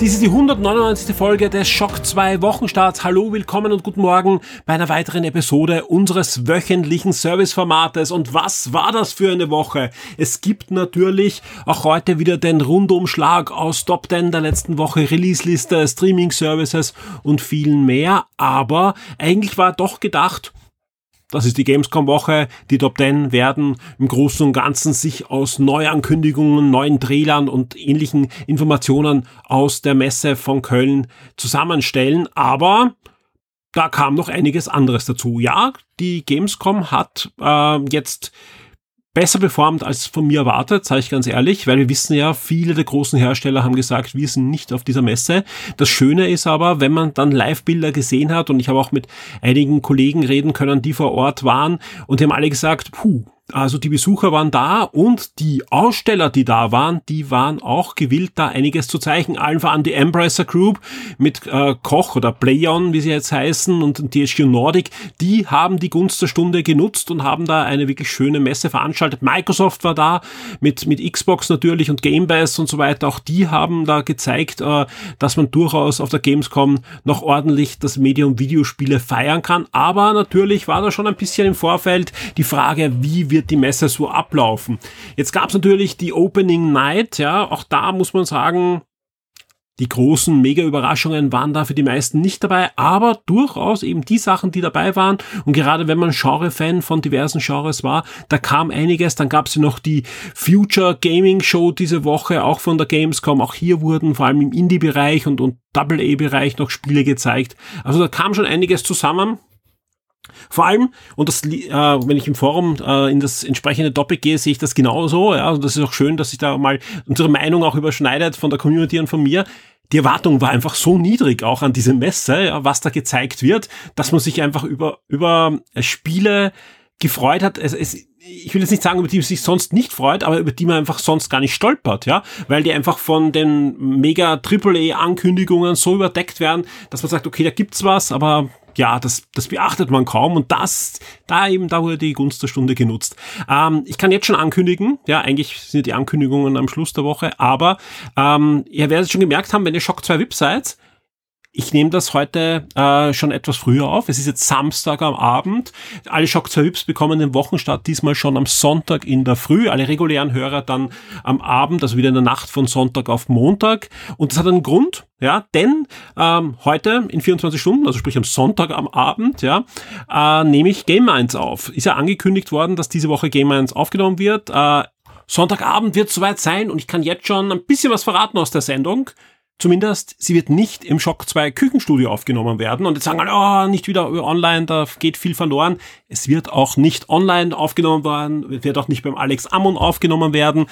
Dies ist die 199. Folge des Schock 2 Wochenstarts. Hallo, willkommen und guten Morgen bei einer weiteren Episode unseres wöchentlichen Serviceformates. Und was war das für eine Woche? Es gibt natürlich auch heute wieder den Rundumschlag aus Top 10 der letzten Woche, Release-Liste, Streaming-Services und vielen mehr. Aber eigentlich war doch gedacht, das ist die Gamescom-Woche. Die Top 10 werden im Großen und Ganzen sich aus Neuankündigungen, neuen Trailern und ähnlichen Informationen aus der Messe von Köln zusammenstellen. Aber da kam noch einiges anderes dazu. Ja, die Gamescom hat äh, jetzt besser performt als von mir erwartet, sage ich ganz ehrlich, weil wir wissen ja, viele der großen Hersteller haben gesagt, wir sind nicht auf dieser Messe. Das Schöne ist aber, wenn man dann Live-Bilder gesehen hat und ich habe auch mit einigen Kollegen reden können, die vor Ort waren und die haben alle gesagt, puh, also die Besucher waren da und die Aussteller, die da waren, die waren auch gewillt, da einiges zu zeigen. Allen voran die Embracer Group mit äh, Koch oder Playon, wie sie jetzt heißen, und THQ Nordic, die haben die Gunst der Stunde genutzt und haben da eine wirklich schöne Messe veranstaltet. Microsoft war da mit, mit Xbox natürlich und Game Pass und so weiter. Auch die haben da gezeigt, äh, dass man durchaus auf der Gamescom noch ordentlich das Medium Videospiele feiern kann. Aber natürlich war da schon ein bisschen im Vorfeld die Frage, wie wir wird die Messe so ablaufen. Jetzt gab es natürlich die Opening Night, ja, auch da muss man sagen, die großen Mega-Überraschungen waren da für die meisten nicht dabei, aber durchaus eben die Sachen, die dabei waren. Und gerade wenn man Genre-Fan von diversen Genres war, da kam einiges. Dann gab es noch die Future Gaming Show diese Woche, auch von der Gamescom. Auch hier wurden vor allem im Indie-Bereich und, und Double-A-Bereich noch Spiele gezeigt. Also da kam schon einiges zusammen. Vor allem, und das, äh, wenn ich im Forum äh, in das entsprechende Topic gehe, sehe ich das genauso. Ja, also das ist auch schön, dass sich da mal unsere Meinung auch überschneidet von der Community und von mir. Die Erwartung war einfach so niedrig auch an diese Messe, ja, was da gezeigt wird, dass man sich einfach über, über Spiele gefreut hat. Es, es, ich will jetzt nicht sagen, über die man sich sonst nicht freut, aber über die man einfach sonst gar nicht stolpert, ja, weil die einfach von den mega AAA Ankündigungen so überdeckt werden, dass man sagt, okay, da gibt's was, aber ja, das, das beachtet man kaum und das, da eben, da wurde die Gunst der Stunde genutzt. Ähm, ich kann jetzt schon ankündigen, ja, eigentlich sind die Ankündigungen am Schluss der Woche, aber ähm, ihr werdet schon gemerkt haben, wenn ihr Shock 2 VIP seid, ich nehme das heute äh, schon etwas früher auf. Es ist jetzt Samstag am Abend. Alle Shock 2 Vips bekommen den Wochenstart diesmal schon am Sonntag in der Früh. Alle regulären Hörer dann am Abend, also wieder in der Nacht von Sonntag auf Montag. Und das hat einen Grund, ja, denn ähm, heute in 24 Stunden, also sprich am Sonntag am Abend, ja, äh, nehme ich Game 1 auf. Ist ja angekündigt worden, dass diese Woche Game 1 aufgenommen wird. Äh, Sonntagabend wird soweit sein und ich kann jetzt schon ein bisschen was verraten aus der Sendung. Zumindest, sie wird nicht im Shock 2 Küchenstudio aufgenommen werden. Und jetzt sagen alle, oh, nicht wieder online, da geht viel verloren. Es wird auch nicht online aufgenommen werden, wird auch nicht beim Alex Ammon aufgenommen werden.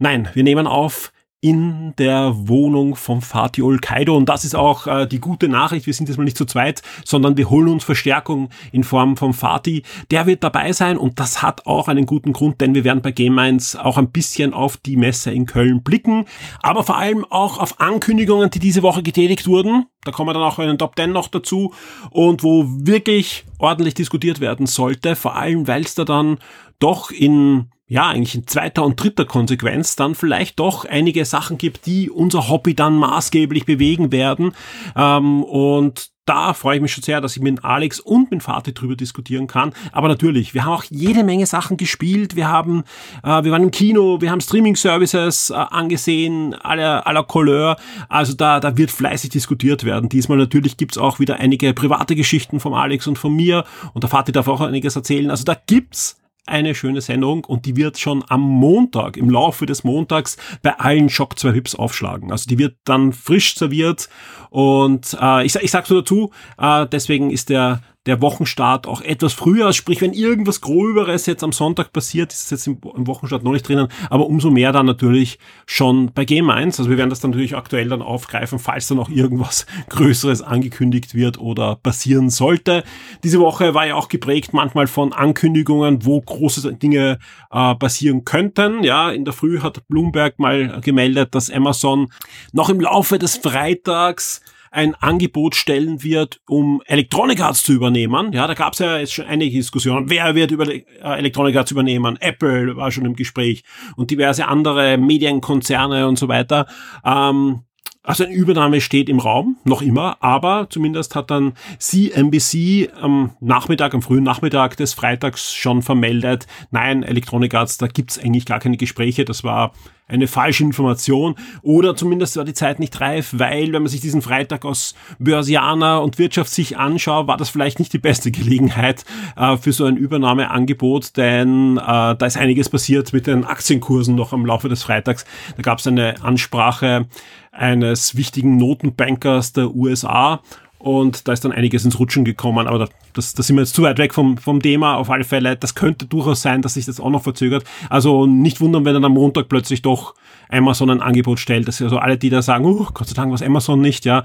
Nein, wir nehmen auf in der Wohnung vom Fatih Kaido. Und das ist auch äh, die gute Nachricht. Wir sind jetzt mal nicht zu zweit, sondern wir holen uns Verstärkung in Form vom Fatih. Der wird dabei sein und das hat auch einen guten Grund, denn wir werden bei Game 1 auch ein bisschen auf die Messe in Köln blicken, aber vor allem auch auf Ankündigungen, die diese Woche getätigt wurden. Da kommen wir dann auch in den Top 10 noch dazu und wo wirklich ordentlich diskutiert werden sollte, vor allem weil es da dann doch in ja, eigentlich in zweiter und dritter Konsequenz dann vielleicht doch einige Sachen gibt, die unser Hobby dann maßgeblich bewegen werden. Ähm, und da freue ich mich schon sehr, dass ich mit Alex und mit Vati drüber diskutieren kann. Aber natürlich, wir haben auch jede Menge Sachen gespielt. Wir haben, äh, wir waren im Kino, wir haben Streaming-Services äh, angesehen, aller, aller Couleur. Also da, da wird fleißig diskutiert werden. Diesmal natürlich gibt's auch wieder einige private Geschichten vom Alex und von mir. Und der Vati darf auch einiges erzählen. Also da gibt's eine schöne Sendung und die wird schon am Montag, im Laufe des Montags bei allen Shock 2 Hips aufschlagen. Also die wird dann frisch serviert und äh, ich, ich sag's nur dazu, äh, deswegen ist der der Wochenstart auch etwas früher, sprich wenn irgendwas Gröberes jetzt am Sonntag passiert, ist es jetzt im, im Wochenstart noch nicht drinnen, aber umso mehr dann natürlich schon bei Game 1. Also wir werden das dann natürlich aktuell dann aufgreifen, falls dann auch irgendwas Größeres angekündigt wird oder passieren sollte. Diese Woche war ja auch geprägt manchmal von Ankündigungen, wo große Dinge äh, passieren könnten. Ja, in der Früh hat Bloomberg mal gemeldet, dass Amazon noch im Laufe des Freitags ein Angebot stellen wird, um Electronic Arts zu übernehmen. Ja, da gab es ja jetzt schon einige Diskussionen. Wer wird über äh, Electronic Arts übernehmen? Apple war schon im Gespräch und diverse andere Medienkonzerne und so weiter. Ähm, also eine Übernahme steht im Raum, noch immer, aber zumindest hat dann CNBC am Nachmittag, am frühen Nachmittag des Freitags schon vermeldet, nein, Electronic Arts, da gibt's eigentlich gar keine Gespräche, das war eine falsche Information oder zumindest war die Zeit nicht reif, weil wenn man sich diesen Freitag aus Börsianer und Wirtschaft sich anschaut, war das vielleicht nicht die beste Gelegenheit äh, für so ein Übernahmeangebot, denn äh, da ist einiges passiert mit den Aktienkursen noch am Laufe des Freitags. Da gab es eine Ansprache eines wichtigen Notenbankers der USA und da ist dann einiges ins Rutschen gekommen, aber das, das sind wir jetzt zu weit weg vom, vom Thema. Auf alle Fälle, das könnte durchaus sein, dass sich das auch noch verzögert. Also nicht wundern, wenn dann am Montag plötzlich doch Amazon ein Angebot stellt. Das ist also alle, die da sagen, oh, Gott sei Dank was Amazon nicht, ja.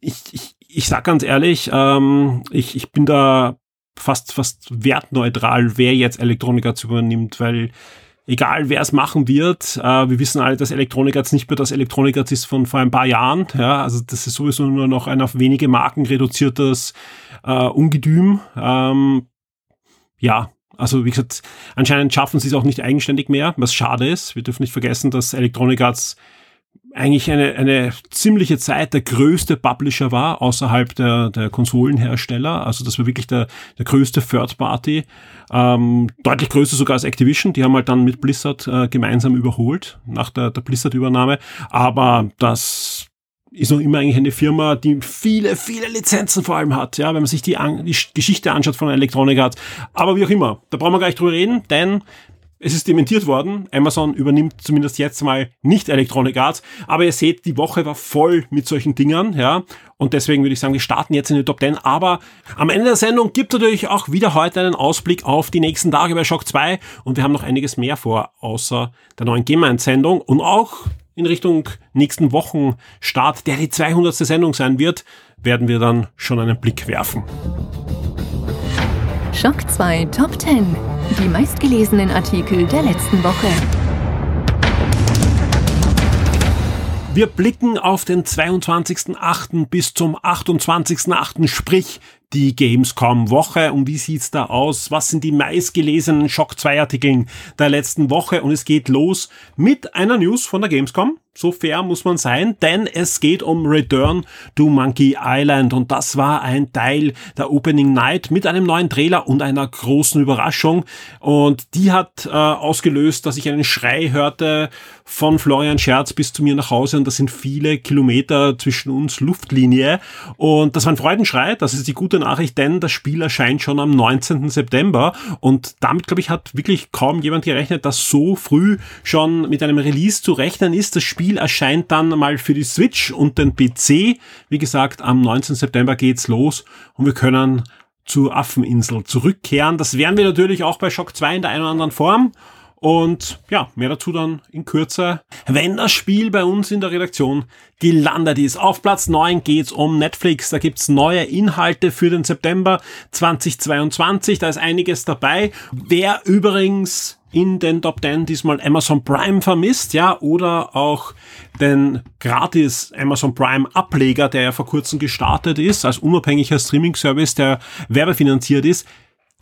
Ich, ich, ich sag ganz ehrlich, ähm, ich, ich bin da fast, fast wertneutral, wer jetzt Elektroniker zu übernimmt, weil egal wer es machen wird, äh, wir wissen alle, dass Elektronik jetzt nicht mehr das Elektronik jetzt ist von vor ein paar Jahren. Ja, also das ist sowieso nur noch ein auf wenige Marken reduziertes äh, Ungedüm. Ähm, ja, also wie gesagt, anscheinend schaffen sie es auch nicht eigenständig mehr, was schade ist. Wir dürfen nicht vergessen, dass Electronic Arts eigentlich eine, eine ziemliche Zeit der größte Publisher war außerhalb der, der Konsolenhersteller. Also das war wirklich der, der größte Third Party. Ähm, deutlich größer sogar als Activision. Die haben halt dann mit Blizzard äh, gemeinsam überholt nach der, der Blizzard-Übernahme. Aber das ist noch immer eigentlich eine Firma, die viele, viele Lizenzen vor allem hat, ja, wenn man sich die, an, die Geschichte anschaut von Electronic Arts. Aber wie auch immer, da brauchen wir gar nicht drüber reden, denn es ist dementiert worden. Amazon übernimmt zumindest jetzt mal nicht Electronic Arts. Aber ihr seht, die Woche war voll mit solchen Dingern, ja. Und deswegen würde ich sagen, wir starten jetzt in die Top 10. Aber am Ende der Sendung gibt natürlich auch wieder heute einen Ausblick auf die nächsten Tage bei Shock 2. Und wir haben noch einiges mehr vor, außer der neuen Game-Sendung. Und auch in Richtung nächsten Wochenstart, der die 200. Sendung sein wird, werden wir dann schon einen Blick werfen. Schock 2 Top 10. Die meistgelesenen Artikel der letzten Woche. Wir blicken auf den 22.8. bis zum 28.8., sprich die Gamescom-Woche. Und wie sieht's da aus? Was sind die meistgelesenen Shock 2 Artikeln der letzten Woche? Und es geht los mit einer News von der Gamescom. So fair muss man sein, denn es geht um Return to Monkey Island. Und das war ein Teil der Opening Night mit einem neuen Trailer und einer großen Überraschung. Und die hat äh, ausgelöst, dass ich einen Schrei hörte von Florian Scherz bis zu mir nach Hause. Und das sind viele Kilometer zwischen uns Luftlinie. Und das war ein Freudenschrei, das ist die gute Nachricht, denn das Spiel erscheint schon am 19. September. Und damit glaube ich hat wirklich kaum jemand gerechnet, dass so früh schon mit einem Release zu rechnen ist. Das Spiel Spiel erscheint dann mal für die Switch und den PC. Wie gesagt, am 19. September geht's los und wir können zur Affeninsel zurückkehren. Das werden wir natürlich auch bei Shock 2 in der einen oder anderen Form. Und ja, mehr dazu dann in Kürze, wenn das Spiel bei uns in der Redaktion gelandet ist. Auf Platz 9 geht's um Netflix. Da gibt's neue Inhalte für den September 2022. Da ist einiges dabei. Wer übrigens in den Top 10 diesmal Amazon Prime vermisst, ja, oder auch den gratis Amazon Prime Ableger, der ja vor kurzem gestartet ist, als unabhängiger Streaming-Service, der werbefinanziert ist,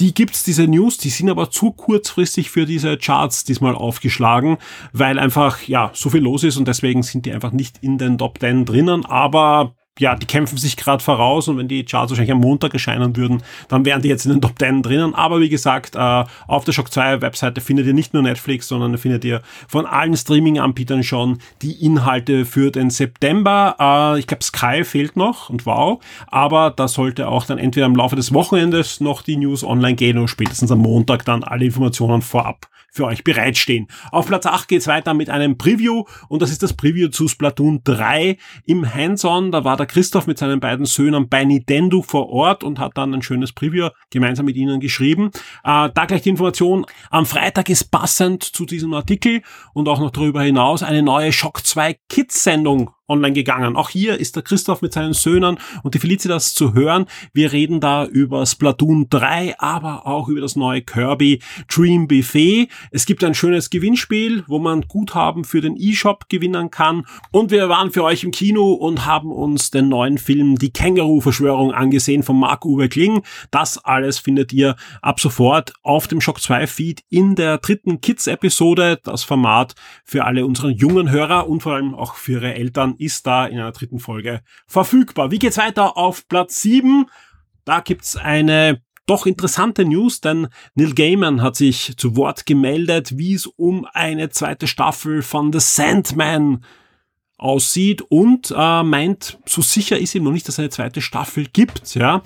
die gibt's, diese News, die sind aber zu kurzfristig für diese Charts diesmal aufgeschlagen, weil einfach, ja, so viel los ist und deswegen sind die einfach nicht in den Top 10 drinnen, aber ja, die kämpfen sich gerade voraus und wenn die Charts wahrscheinlich am Montag erscheinen würden, dann wären die jetzt in den Top 10 drinnen. Aber wie gesagt, äh, auf der Shock 2 Webseite findet ihr nicht nur Netflix, sondern findet ihr von allen Streaming-Anbietern schon die Inhalte für den September. Äh, ich glaube, Sky fehlt noch und wow, aber da sollte auch dann entweder im Laufe des Wochenendes noch die News online gehen oder spätestens am Montag dann alle Informationen vorab für euch bereitstehen. Auf Platz 8 geht's weiter mit einem Preview und das ist das Preview zu Splatoon 3 im Hands-on. Da war der Christoph mit seinen beiden Söhnen bei Nintendo vor Ort und hat dann ein schönes Preview gemeinsam mit ihnen geschrieben. Äh, da gleich die Information, am Freitag ist passend zu diesem Artikel und auch noch darüber hinaus eine neue Shock 2 Kids Sendung online gegangen. Auch hier ist der Christoph mit seinen Söhnen und die Felicitas zu hören. Wir reden da über Splatoon 3, aber auch über das neue Kirby Dream Buffet. Es gibt ein schönes Gewinnspiel, wo man Guthaben für den E-Shop gewinnen kann. Und wir waren für euch im Kino und haben uns den neuen Film Die Känguru-Verschwörung angesehen von Marc-Uwe Kling. Das alles findet ihr ab sofort auf dem Shock 2 Feed in der dritten Kids-Episode. Das Format für alle unseren jungen Hörer und vor allem auch für ihre Eltern ist da in einer dritten Folge verfügbar. Wie geht's weiter auf Platz 7? Da gibt's eine doch interessante News, denn Neil Gaiman hat sich zu Wort gemeldet, wie es um eine zweite Staffel von The Sandman aussieht und äh, meint, so sicher ist ihm noch nicht, dass es eine zweite Staffel gibt, ja.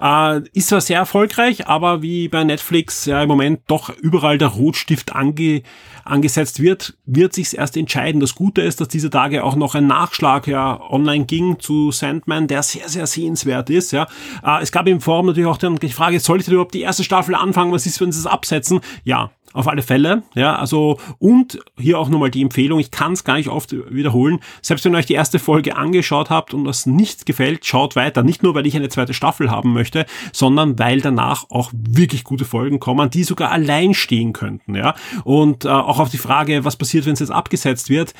Äh, ist zwar sehr erfolgreich, aber wie bei Netflix ja im Moment doch überall der Rotstift ange, angesetzt wird, wird sich's erst entscheiden. Das Gute ist, dass diese Tage auch noch ein Nachschlag ja online ging zu Sandman, der sehr, sehr sehenswert ist. Ja, äh, Es gab im Forum natürlich auch die Frage, soll ich denn überhaupt die erste Staffel anfangen? Was ist, wenn sie es absetzen? Ja, auf alle Fälle, ja, also und hier auch nochmal die Empfehlung, ich kann es gar nicht oft wiederholen, selbst wenn euch die erste Folge angeschaut habt und das nicht gefällt, schaut weiter, nicht nur weil ich eine zweite Staffel haben möchte, sondern weil danach auch wirklich gute Folgen kommen, die sogar allein stehen könnten, ja, und äh, auch auf die Frage, was passiert, wenn es jetzt abgesetzt wird,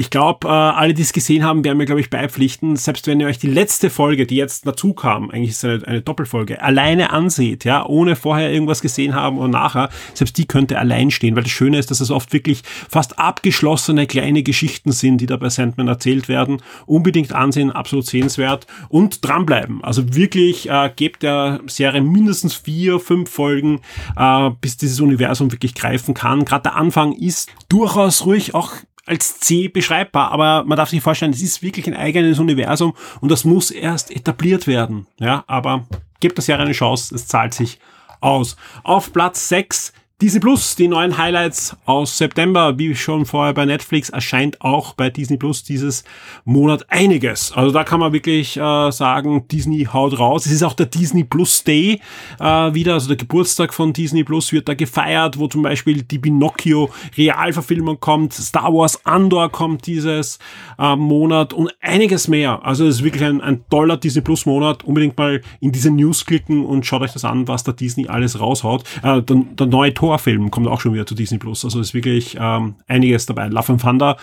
ich glaube, äh, alle, die es gesehen haben, werden mir, glaube ich, beipflichten, selbst wenn ihr euch die letzte Folge, die jetzt dazu kam, eigentlich ist eine, eine Doppelfolge, alleine anseht, ja, ohne vorher irgendwas gesehen haben und nachher, selbst die könnte allein stehen, weil das Schöne ist, dass es oft wirklich fast abgeschlossene kleine Geschichten sind, die da bei Sandman erzählt werden. Unbedingt ansehen, absolut sehenswert und dranbleiben. Also wirklich äh, gebt der Serie mindestens vier, fünf Folgen, äh, bis dieses Universum wirklich greifen kann. Gerade der Anfang ist durchaus ruhig auch als C beschreibbar, aber man darf sich vorstellen, es ist wirklich ein eigenes Universum und das muss erst etabliert werden. Ja, aber gebt das Jahr eine Chance, es zahlt sich aus. Auf Platz 6 Disney Plus, die neuen Highlights aus September, wie schon vorher bei Netflix, erscheint auch bei Disney Plus dieses Monat einiges. Also da kann man wirklich äh, sagen, Disney haut raus. Es ist auch der Disney Plus Day äh, wieder, also der Geburtstag von Disney Plus wird da gefeiert, wo zum Beispiel die Pinocchio Realverfilmung kommt, Star Wars Andor kommt dieses äh, Monat und einiges mehr. Also es ist wirklich ein, ein toller Disney Plus Monat. Unbedingt mal in diese News klicken und schaut euch das an, was da Disney alles raushaut. Äh, der, der neue Tor Horrorfilm kommt auch schon wieder zu Disney Plus. Also ist wirklich ähm, einiges dabei. Love and Thunder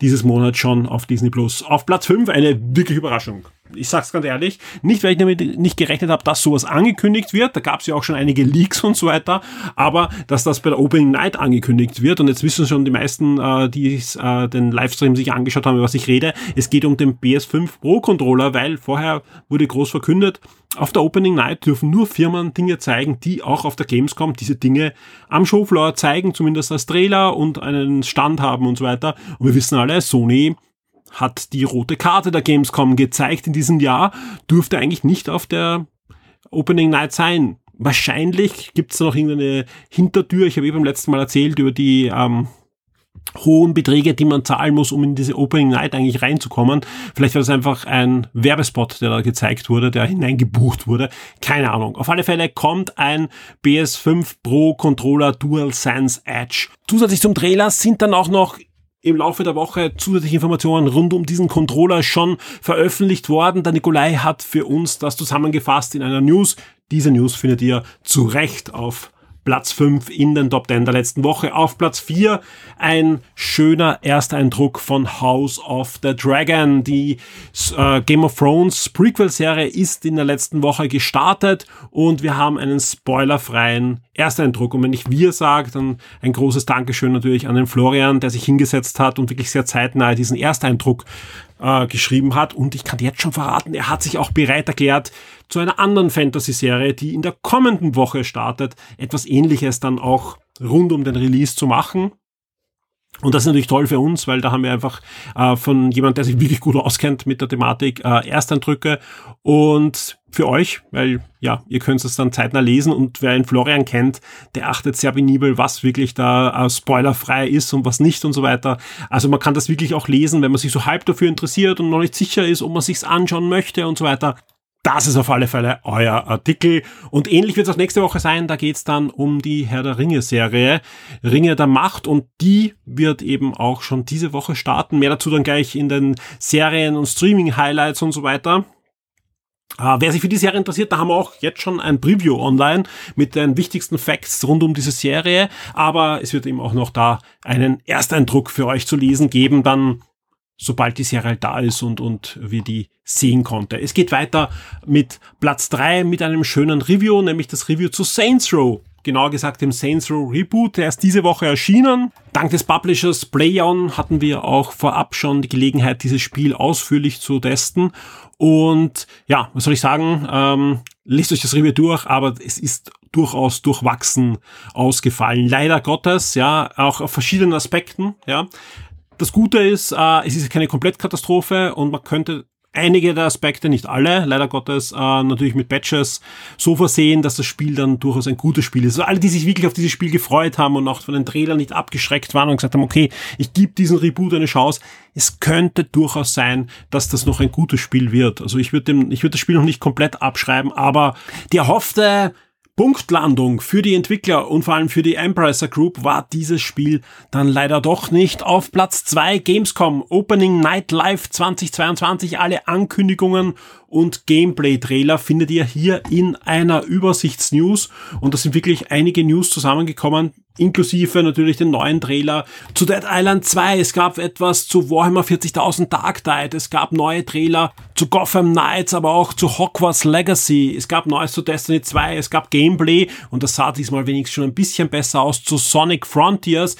dieses Monat schon auf Disney Plus. Auf Platz 5 eine wirklich Überraschung. Ich sag's ganz ehrlich, nicht weil ich damit nicht gerechnet habe, dass sowas angekündigt wird. Da gab es ja auch schon einige Leaks und so weiter, aber dass das bei der Opening Night angekündigt wird und jetzt wissen schon die meisten, äh, die äh, den Livestream sich angeschaut haben, über was ich rede. Es geht um den PS5 Pro Controller, weil vorher wurde groß verkündet, auf der Opening Night dürfen nur Firmen Dinge zeigen, die auch auf der Gamescom diese Dinge am Showfloor zeigen, zumindest als Trailer und einen Stand haben und so weiter. Und wir wissen alle, Sony hat die rote Karte der Gamescom gezeigt in diesem Jahr, dürfte eigentlich nicht auf der Opening Night sein. Wahrscheinlich gibt es noch irgendeine Hintertür. Ich habe eben beim letzten Mal erzählt über die ähm, hohen Beträge, die man zahlen muss, um in diese Opening Night eigentlich reinzukommen. Vielleicht war das einfach ein Werbespot, der da gezeigt wurde, der hineingebucht wurde. Keine Ahnung. Auf alle Fälle kommt ein PS5 Pro Controller DualSense Edge. Zusätzlich zum Trailer sind dann auch noch im Laufe der Woche zusätzliche Informationen rund um diesen Controller schon veröffentlicht worden. Der Nikolai hat für uns das zusammengefasst in einer News. Diese News findet ihr zu Recht auf Platz 5 in den Top 10 der letzten Woche. Auf Platz 4 ein schöner Ersteindruck von House of the Dragon. Die äh, Game of Thrones Prequel-Serie ist in der letzten Woche gestartet und wir haben einen spoilerfreien Ersteindruck. Und wenn ich wir sage, dann ein großes Dankeschön natürlich an den Florian, der sich hingesetzt hat und wirklich sehr zeitnah diesen Ersteindruck äh, geschrieben hat. Und ich kann jetzt schon verraten, er hat sich auch bereit erklärt, zu einer anderen Fantasy-Serie, die in der kommenden Woche startet, etwas ähnliches dann auch rund um den Release zu machen. Und das ist natürlich toll für uns, weil da haben wir einfach äh, von jemand, der sich wirklich gut auskennt mit der Thematik, äh, Ersteindrücke. Und für euch, weil ja, ihr könnt es dann zeitnah lesen und wer einen Florian kennt, der achtet sehr penibel, was wirklich da äh, spoilerfrei ist und was nicht und so weiter. Also man kann das wirklich auch lesen, wenn man sich so halb dafür interessiert und noch nicht sicher ist, ob man sich's anschauen möchte und so weiter. Das ist auf alle Fälle euer Artikel. Und ähnlich wird es auch nächste Woche sein. Da geht's dann um die Herr der Ringe-Serie, Ringe der Macht. Und die wird eben auch schon diese Woche starten. Mehr dazu dann gleich in den Serien- und Streaming-Highlights und so weiter. Uh, wer sich für die Serie interessiert, da haben wir auch jetzt schon ein Preview online mit den wichtigsten Facts rund um diese Serie. Aber es wird eben auch noch da einen Ersteindruck für euch zu lesen geben, dann sobald die Serie da ist und, und wir die sehen konnte. Es geht weiter mit Platz drei mit einem schönen Review, nämlich das Review zu Saints Row genauer gesagt dem Saints Row Reboot. Der ist diese Woche erschienen. Dank des Publishers PlayOn hatten wir auch vorab schon die Gelegenheit, dieses Spiel ausführlich zu testen. Und ja, was soll ich sagen? Ähm, lest euch das Review durch, aber es ist durchaus durchwachsen ausgefallen. Leider Gottes, ja, auch auf verschiedenen Aspekten, ja. Das Gute ist, äh, es ist keine Komplettkatastrophe und man könnte einige der Aspekte, nicht alle, leider Gottes, äh, natürlich mit Patches so versehen, dass das Spiel dann durchaus ein gutes Spiel ist. Also alle, die sich wirklich auf dieses Spiel gefreut haben und auch von den Trailern nicht abgeschreckt waren und gesagt haben, okay, ich gebe diesen Reboot eine Chance, es könnte durchaus sein, dass das noch ein gutes Spiel wird. Also ich würde dem, ich würde das Spiel noch nicht komplett abschreiben, aber die erhoffte Punktlandung für die Entwickler und vor allem für die Embracer Group war dieses Spiel dann leider doch nicht. Auf Platz zwei Gamescom Opening Night Live 2022. Alle Ankündigungen und Gameplay-Trailer findet ihr hier in einer Übersichtsnews. Und da sind wirklich einige News zusammengekommen, inklusive natürlich den neuen Trailer zu Dead Island 2. Es gab etwas zu Warhammer 40.000 Dark Tide. Es gab neue Trailer zu Gotham Knights, aber auch zu Hogwarts Legacy. Es gab Neues zu Destiny 2. Es gab Gameplay und das sah diesmal wenigstens schon ein bisschen besser aus zu Sonic Frontiers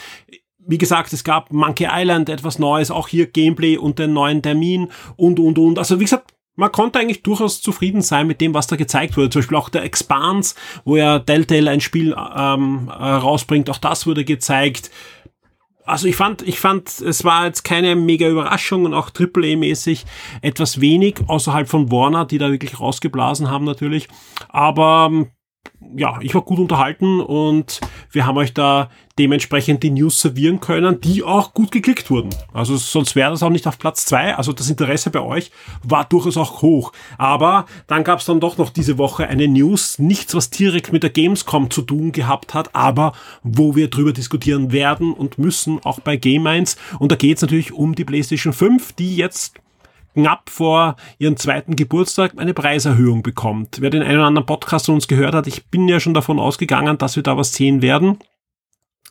wie gesagt, es gab Monkey Island etwas Neues, auch hier Gameplay und den neuen Termin und, und, und. Also wie gesagt, man konnte eigentlich durchaus zufrieden sein mit dem, was da gezeigt wurde. Zum Beispiel auch der Expanse, wo ja Telltale ein Spiel ähm, äh, rausbringt, auch das wurde gezeigt. Also ich fand, ich fand, es war jetzt keine mega Überraschung und auch AAA-mäßig etwas wenig außerhalb von Warner, die da wirklich rausgeblasen haben natürlich. Aber ja, ich war gut unterhalten und wir haben euch da dementsprechend die News servieren können, die auch gut geklickt wurden. Also sonst wäre das auch nicht auf Platz zwei. Also das Interesse bei euch war durchaus auch hoch. Aber dann gab es dann doch noch diese Woche eine News, nichts, was direkt mit der Gamescom zu tun gehabt hat, aber wo wir drüber diskutieren werden und müssen, auch bei Game 1. Und da geht es natürlich um die PlayStation 5, die jetzt knapp vor ihrem zweiten Geburtstag eine Preiserhöhung bekommt. Wer den einen oder anderen Podcast von uns gehört hat, ich bin ja schon davon ausgegangen, dass wir da was sehen werden.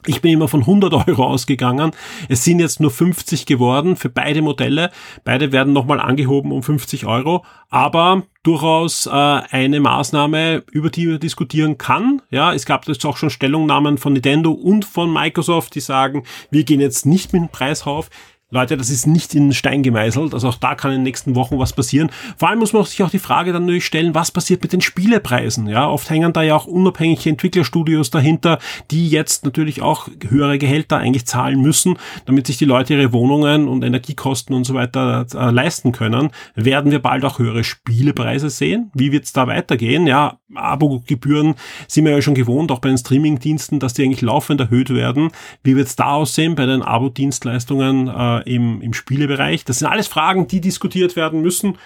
Ich bin immer von 100 Euro ausgegangen. Es sind jetzt nur 50 geworden für beide Modelle. Beide werden nochmal angehoben um 50 Euro. Aber durchaus äh, eine Maßnahme, über die man diskutieren kann. Ja, es gab jetzt auch schon Stellungnahmen von Nintendo und von Microsoft, die sagen, wir gehen jetzt nicht mit dem Preis rauf. Leute, das ist nicht in Stein gemeißelt. Also auch da kann in den nächsten Wochen was passieren. Vor allem muss man sich auch die Frage dann natürlich stellen, was passiert mit den Spielepreisen? Ja, oft hängen da ja auch unabhängige Entwicklerstudios dahinter, die jetzt natürlich auch höhere Gehälter eigentlich zahlen müssen, damit sich die Leute ihre Wohnungen und Energiekosten und so weiter äh, leisten können. Werden wir bald auch höhere Spielepreise sehen? Wie wird es da weitergehen? Ja, Abo-Gebühren sind wir ja schon gewohnt, auch bei den Streaming-Diensten, dass die eigentlich laufend erhöht werden. Wie wird es da aussehen bei den Abo-Dienstleistungen? Äh, im, im Spielebereich. Das sind alles Fragen, die diskutiert werden müssen.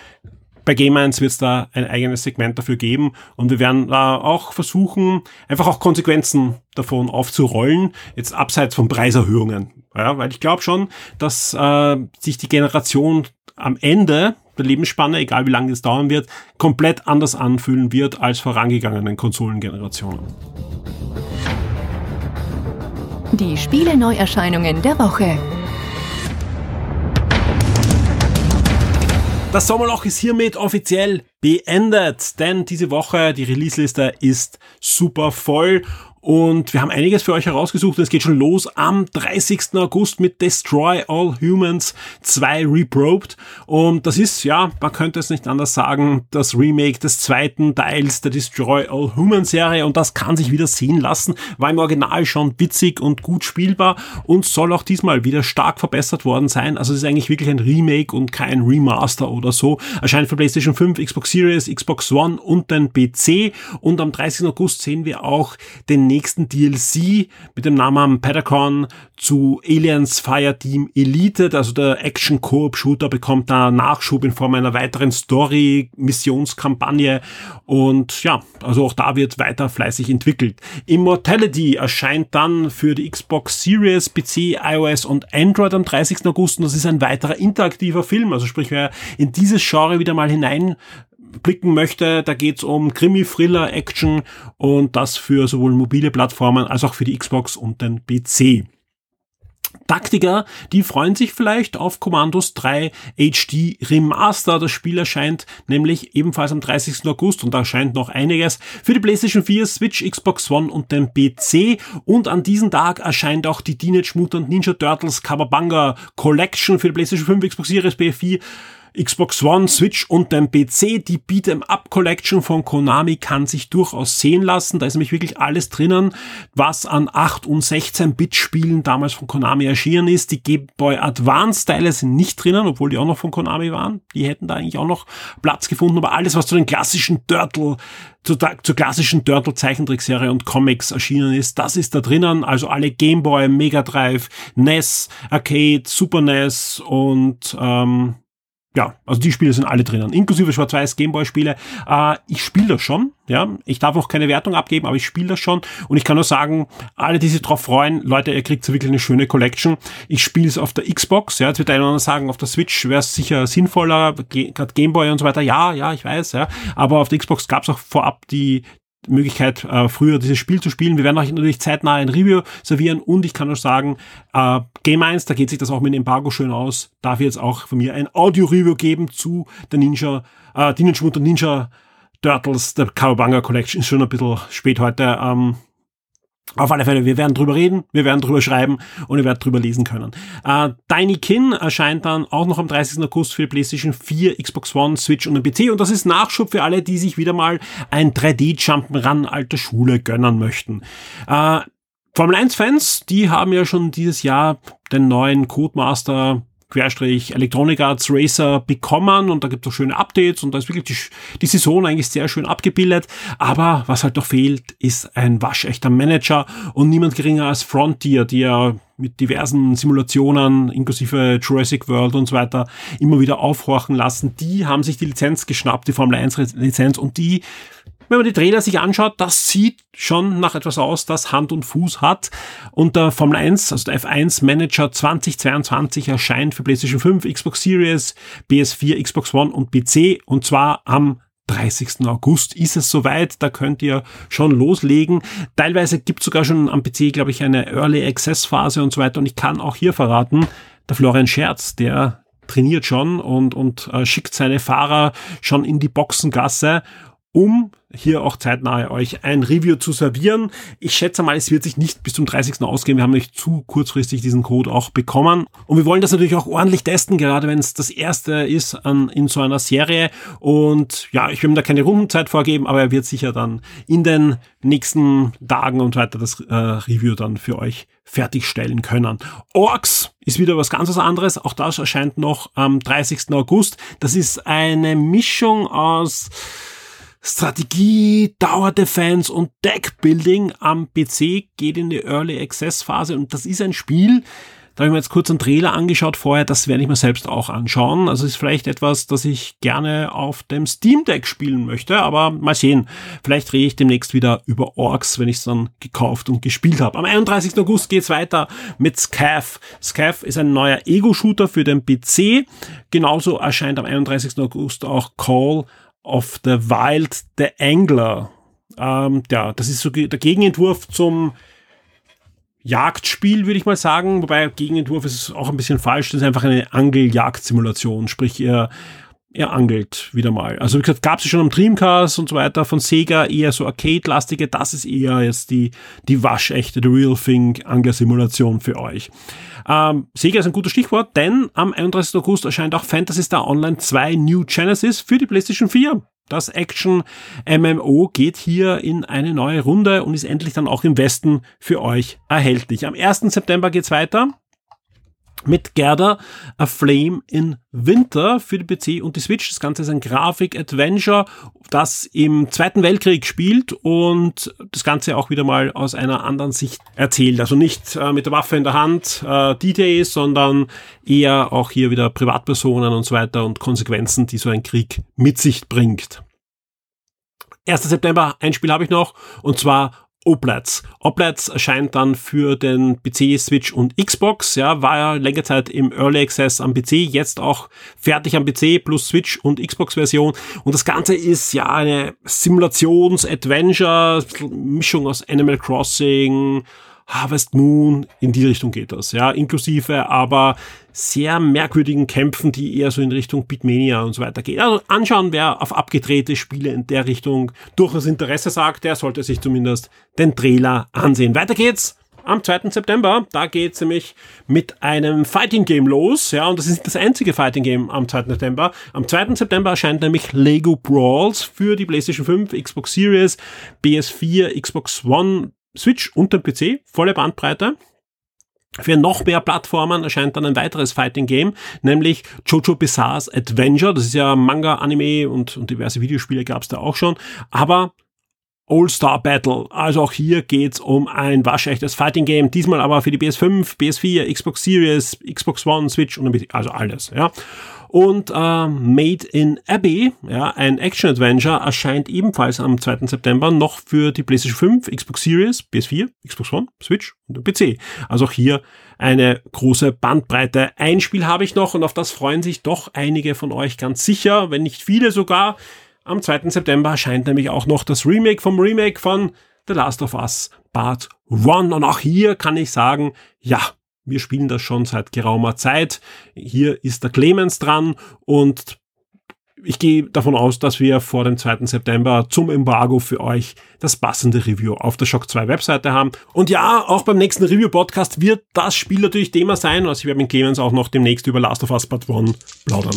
Bei Game 1 wird es da ein eigenes Segment dafür geben und wir werden da auch versuchen, einfach auch Konsequenzen davon aufzurollen, jetzt abseits von Preiserhöhungen. Ja, weil ich glaube schon, dass äh, sich die Generation am Ende der Lebensspanne, egal wie lange es dauern wird, komplett anders anfühlen wird als vorangegangenen Konsolengenerationen. Die Spiele-Neuerscheinungen der Woche. Das Sommerloch ist hiermit offiziell beendet, denn diese Woche die Release-Liste ist super voll Und wir haben einiges für euch herausgesucht. Es geht schon los am 30. August mit Destroy All Humans 2 Reprobed. Und das ist, ja, man könnte es nicht anders sagen, das Remake des zweiten Teils der Destroy All Humans Serie. Und das kann sich wieder sehen lassen. War im Original schon witzig und gut spielbar und soll auch diesmal wieder stark verbessert worden sein. Also es ist eigentlich wirklich ein Remake und kein Remaster oder so. Erscheint für PlayStation 5, Xbox Series, Xbox One und den PC. Und am 30. August sehen wir auch den nächsten DLC mit dem Namen Patacon zu Aliens Fireteam Elite, also der Action-Koop-Shooter bekommt da Nachschub in Form einer weiteren Story-Missionskampagne und ja, also auch da wird weiter fleißig entwickelt. Immortality erscheint dann für die Xbox Series, PC, iOS und Android am 30. August und das ist ein weiterer interaktiver Film, also sprich, wer in dieses Genre wieder mal hinein blicken möchte, da geht's um Krimi, Thriller, Action und das für sowohl mobile Plattformen als auch für die Xbox und den PC. Taktiker, die freuen sich vielleicht auf Commandos 3 HD Remaster. Das Spiel erscheint nämlich ebenfalls am 30. August und da erscheint noch einiges für die PlayStation 4, Switch, Xbox One und den PC. Und an diesem Tag erscheint auch die Teenage Mutant Ninja Turtles Kawabanga Collection für die PlayStation 5, Xbox Series, PS4 Xbox One, Switch und dem PC. Die Beat'em Up Collection von Konami kann sich durchaus sehen lassen. Da ist nämlich wirklich alles drinnen, was an 8 und 16 Bit Spielen damals von Konami erschienen ist. Die Game Boy Advance Teile sind nicht drinnen, obwohl die auch noch von Konami waren. Die hätten da eigentlich auch noch Platz gefunden. Aber alles, was zu den klassischen Turtle zur, zur klassischen Turtle Zeichentrickserie und Comics erschienen ist. Das ist da drinnen, also alle Game Boy, Mega Drive, NES, Arcade, Super NES und ähm, ja, also die Spiele sind alle drinnen, inklusive Schwarz-Weiß Gameboy-Spiele. Äh, ich spiele das schon, ja. Ich darf noch keine Wertung abgeben, aber ich spiele das schon. Und ich kann nur sagen, alle, die sich drauf freuen, Leute, ihr kriegt so wirklich eine schöne Collection. Ich spiele es auf der Xbox, ja. Jetzt wird einer sagen, auf der Switch wäre es sicher sinnvoller, gerade Gameboy und so weiter. Ja, ja, ich weiß, ja. Aber auf der Xbox gab es auch vorab die, Möglichkeit, äh, früher dieses Spiel zu spielen. Wir werden euch natürlich zeitnah ein Review servieren und ich kann euch sagen, äh, Game 1, da geht sich das auch mit dem Embargo schön aus, darf jetzt auch von mir ein Audio-Review geben zu der Ninja, äh, Mutant Ninja Turtles, der Kawabanga Collection. Ist schon ein bisschen spät heute. Ähm, auf alle Fälle, wir werden drüber reden, wir werden drüber schreiben und ihr werdet drüber lesen können. Äh, Tiny Kin erscheint dann auch noch am 30. August für PlayStation 4, Xbox One, Switch und den PC und das ist Nachschub für alle, die sich wieder mal ein 3D-Jump'n'Run alter Schule gönnen möchten. Äh, Formel 1 Fans, die haben ja schon dieses Jahr den neuen Codemaster Querstrich Electronic Arts Racer bekommen und da gibt es auch schöne Updates und da ist wirklich die, die Saison eigentlich sehr schön abgebildet. Aber was halt noch fehlt, ist ein waschechter Manager und niemand geringer als Frontier, die ja mit diversen Simulationen inklusive Jurassic World und so weiter immer wieder aufhorchen lassen. Die haben sich die Lizenz geschnappt, die Formel 1 Lizenz und die wenn man die Trailer sich anschaut, das sieht schon nach etwas aus, das Hand und Fuß hat. Und der Formel 1, also der F1 Manager 2022 erscheint für PlayStation 5, Xbox Series, PS4, Xbox One und PC. Und zwar am 30. August ist es soweit, da könnt ihr schon loslegen. Teilweise gibt es sogar schon am PC, glaube ich, eine Early Access Phase und so weiter. Und ich kann auch hier verraten, der Florian Scherz, der trainiert schon und, und äh, schickt seine Fahrer schon in die Boxengasse um hier auch zeitnah euch ein Review zu servieren. Ich schätze mal, es wird sich nicht bis zum 30. ausgehen. Wir haben nicht zu kurzfristig diesen Code auch bekommen. Und wir wollen das natürlich auch ordentlich testen, gerade wenn es das erste ist an, in so einer Serie. Und ja, ich will ihm da keine Rundenzeit vorgeben, aber er wird sicher dann in den nächsten Tagen und weiter das äh, Review dann für euch fertigstellen können. Orks ist wieder was ganz anderes. Auch das erscheint noch am 30. August. Das ist eine Mischung aus Strategie, Tower Defense und Deckbuilding am PC geht in die Early Access Phase und das ist ein Spiel, da habe ich mir jetzt kurz einen Trailer angeschaut vorher, das werde ich mir selbst auch anschauen. Also ist vielleicht etwas, das ich gerne auf dem Steam Deck spielen möchte, aber mal sehen. Vielleicht rede ich demnächst wieder über Orks, wenn ich es dann gekauft und gespielt habe. Am 31. August geht's weiter mit Scav. Scav ist ein neuer Ego-Shooter für den PC. Genauso erscheint am 31. August auch Call of the Wild the Angler. Ähm, ja, das ist so der Gegenentwurf zum Jagdspiel, würde ich mal sagen. Wobei Gegenentwurf ist auch ein bisschen falsch. Das ist einfach eine Angel-Jagd-Simulation. Sprich, ihr er angelt wieder mal. Also wie gesagt, gab es schon am Dreamcast und so weiter von Sega eher so Arcade-lastige. Das ist eher jetzt die, die waschechte, the real thing Angler-Simulation für euch. Ähm, Sega ist ein gutes Stichwort, denn am 31. August erscheint auch Fantasy Star Online 2 New Genesis für die PlayStation 4. Das Action MMO geht hier in eine neue Runde und ist endlich dann auch im Westen für euch erhältlich. Am 1. September geht's weiter mit Gerda A Flame in Winter für die PC und die Switch. Das Ganze ist ein Grafik-Adventure, das im Zweiten Weltkrieg spielt und das Ganze auch wieder mal aus einer anderen Sicht erzählt. Also nicht äh, mit der Waffe in der Hand, äh, D-Day, sondern eher auch hier wieder Privatpersonen und so weiter und Konsequenzen, die so ein Krieg mit sich bringt. 1. September, ein Spiel habe ich noch, und zwar Oplats. Oplats erscheint dann für den PC, Switch und Xbox. Ja, war ja längere Zeit im Early Access am PC, jetzt auch fertig am PC plus Switch und Xbox-Version. Und das Ganze ist ja eine Simulations-Adventure, Mischung aus Animal Crossing, Harvest Moon, in die Richtung geht das, ja, inklusive aber sehr merkwürdigen Kämpfen, die eher so in Richtung Beatmania und so weiter gehen. Also anschauen, wer auf abgedrehte Spiele in der Richtung durchaus Interesse sagt, der sollte sich zumindest den Trailer ansehen. Weiter geht's am 2. September. Da geht's nämlich mit einem Fighting Game los. Ja, und das ist nicht das einzige Fighting Game am 2. September. Am 2. September erscheint nämlich Lego Brawls für die PlayStation 5, Xbox Series, PS4, Xbox One, Switch und den PC, volle Bandbreite. Für noch mehr Plattformen erscheint dann ein weiteres Fighting Game, nämlich Jojo Bizarre's Adventure. Das ist ja Manga, Anime und, und diverse Videospiele gab es da auch schon. Aber All-Star Battle. Also auch hier geht's um ein waschechtes Fighting Game. Diesmal aber für die PS5, PS4, Xbox Series, Xbox One, Switch und also alles. Ja. Und äh, Made in Abbey, ja, ein Action-Adventure, erscheint ebenfalls am 2. September noch für die PlayStation 5, Xbox Series, PS4, Xbox One, Switch und PC. Also auch hier eine große Bandbreite. Ein Spiel habe ich noch und auf das freuen sich doch einige von euch ganz sicher, wenn nicht viele sogar. Am 2. September erscheint nämlich auch noch das Remake vom Remake von The Last of Us Part 1. Und auch hier kann ich sagen, ja, wir spielen das schon seit geraumer Zeit. Hier ist der Clemens dran und ich gehe davon aus, dass wir vor dem 2. September zum Embargo für euch das passende Review auf der Shock 2 Webseite haben. Und ja, auch beim nächsten Review-Podcast wird das Spiel natürlich Thema sein. Also ich werde mit Clemens auch noch demnächst über Last of Us Part 1 plaudern.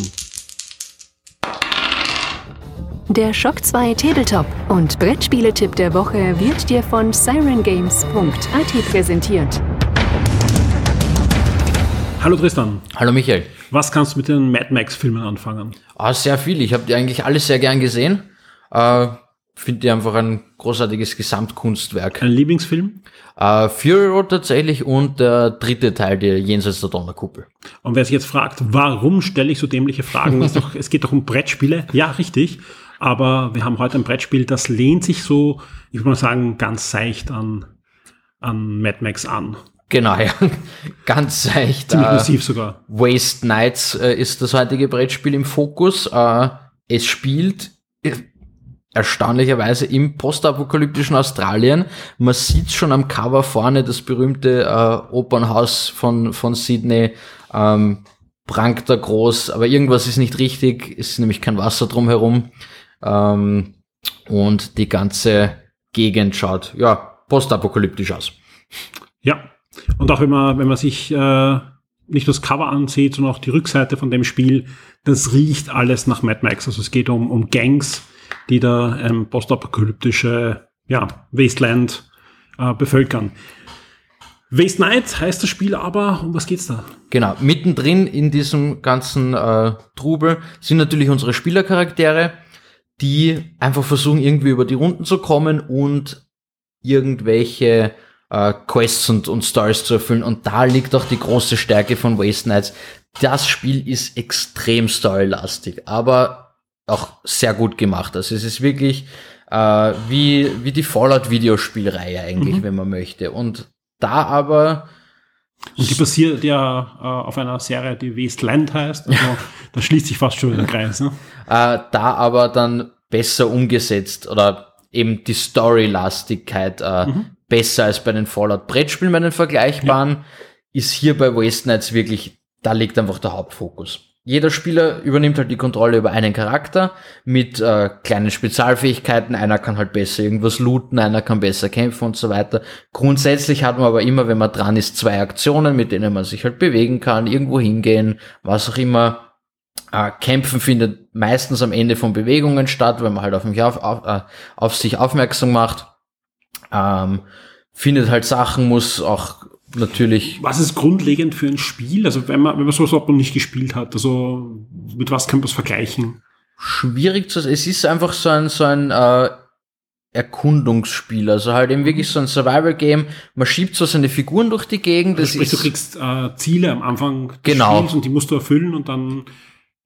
Der Shock 2 Tabletop und Brettspieletipp der Woche wird dir von sirengames.at präsentiert. Hallo Tristan. Hallo Michael. Was kannst du mit den Mad Max-Filmen anfangen? Ah, sehr viel. Ich habe die eigentlich alle sehr gern gesehen. Äh, Finde die einfach ein großartiges Gesamtkunstwerk. Ein Lieblingsfilm? Äh, Fury Road tatsächlich und der dritte Teil, der Jenseits der Donnerkuppel. Und wer sich jetzt fragt, warum stelle ich so dämliche Fragen? es, doch, es geht doch um Brettspiele. Ja, richtig. Aber wir haben heute ein Brettspiel, das lehnt sich so, ich würde mal sagen, ganz seicht an, an Mad Max an. Genau, ja. Ganz seicht. Ziemlich äh, massiv sogar. Waste Nights äh, ist das heutige Brettspiel im Fokus. Äh, es spielt äh, erstaunlicherweise im postapokalyptischen Australien. Man sieht schon am Cover vorne das berühmte äh, Opernhaus von, von Sydney. Ähm, prangt da groß, aber irgendwas ist nicht richtig. Es ist nämlich kein Wasser drumherum. Ähm, und die ganze Gegend schaut, ja, postapokalyptisch aus. Ja, und auch wenn man, wenn man sich äh, nicht nur das Cover ansieht, sondern auch die Rückseite von dem Spiel, das riecht alles nach Mad Max. Also es geht um, um Gangs, die da ähm, postapokalyptische ja, Wasteland äh, bevölkern. Waste Night heißt das Spiel aber, um was geht's da? Genau, mittendrin in diesem ganzen äh, Trubel sind natürlich unsere Spielercharaktere, die einfach versuchen, irgendwie über die Runden zu kommen und irgendwelche äh, Quests und, und Stories zu erfüllen. Und da liegt auch die große Stärke von Waste Nights. Das Spiel ist extrem storylastig, aber auch sehr gut gemacht. Also es ist wirklich äh, wie, wie die Fallout-Videospielreihe eigentlich, mhm. wenn man möchte. Und da aber und die basiert ja äh, auf einer Serie, die Wasteland heißt. Also da schließt sich fast schon der Kreis. Ne? Äh, da aber dann besser umgesetzt oder eben die Storylastigkeit äh, mhm besser als bei den Fallout-Brettspielen, bei den vergleichbaren, ja. ist hier bei Waste Nights wirklich, da liegt einfach der Hauptfokus. jeder Spieler übernimmt halt die Kontrolle über einen Charakter mit äh, kleinen Spezialfähigkeiten. Einer kann halt besser irgendwas looten, einer kann besser kämpfen und so weiter. Grundsätzlich hat man aber immer, wenn man dran ist, zwei Aktionen, mit denen man sich halt bewegen kann, irgendwo hingehen, was auch immer. Äh, Kämpfen findet meistens am Ende von Bewegungen statt, wenn man halt auf, mich auf, auf, äh, auf sich aufmerksam macht. Ähm, findet halt Sachen, muss auch natürlich. Was ist grundlegend für ein Spiel? Also wenn man, wenn man sowas noch nicht gespielt hat, also mit was kann man es vergleichen? Schwierig zu Es ist einfach so ein, so ein äh, Erkundungsspiel. Also halt eben wirklich so ein Survival-Game. Man schiebt so seine Figuren durch die Gegend. Also sprich, du kriegst äh, Ziele am Anfang des genau. Spiels und die musst du erfüllen und dann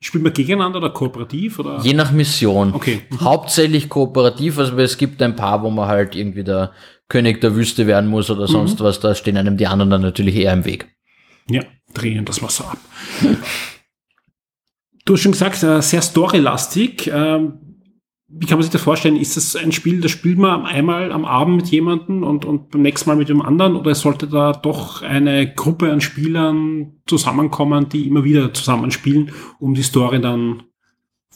Spielt man gegeneinander oder kooperativ? Oder? Je nach Mission. Okay. Mhm. Hauptsächlich kooperativ, also es gibt ein paar, wo man halt irgendwie der König der Wüste werden muss oder sonst mhm. was, da stehen einem die anderen dann natürlich eher im Weg. Ja, drehen das Wasser ab. du hast schon gesagt, äh, sehr storylastig. Ähm, wie kann man sich das vorstellen? Ist das ein Spiel, das spielt man einmal am Abend mit jemandem und, und beim nächsten Mal mit dem anderen? Oder sollte da doch eine Gruppe an Spielern zusammenkommen, die immer wieder zusammenspielen, um die Story dann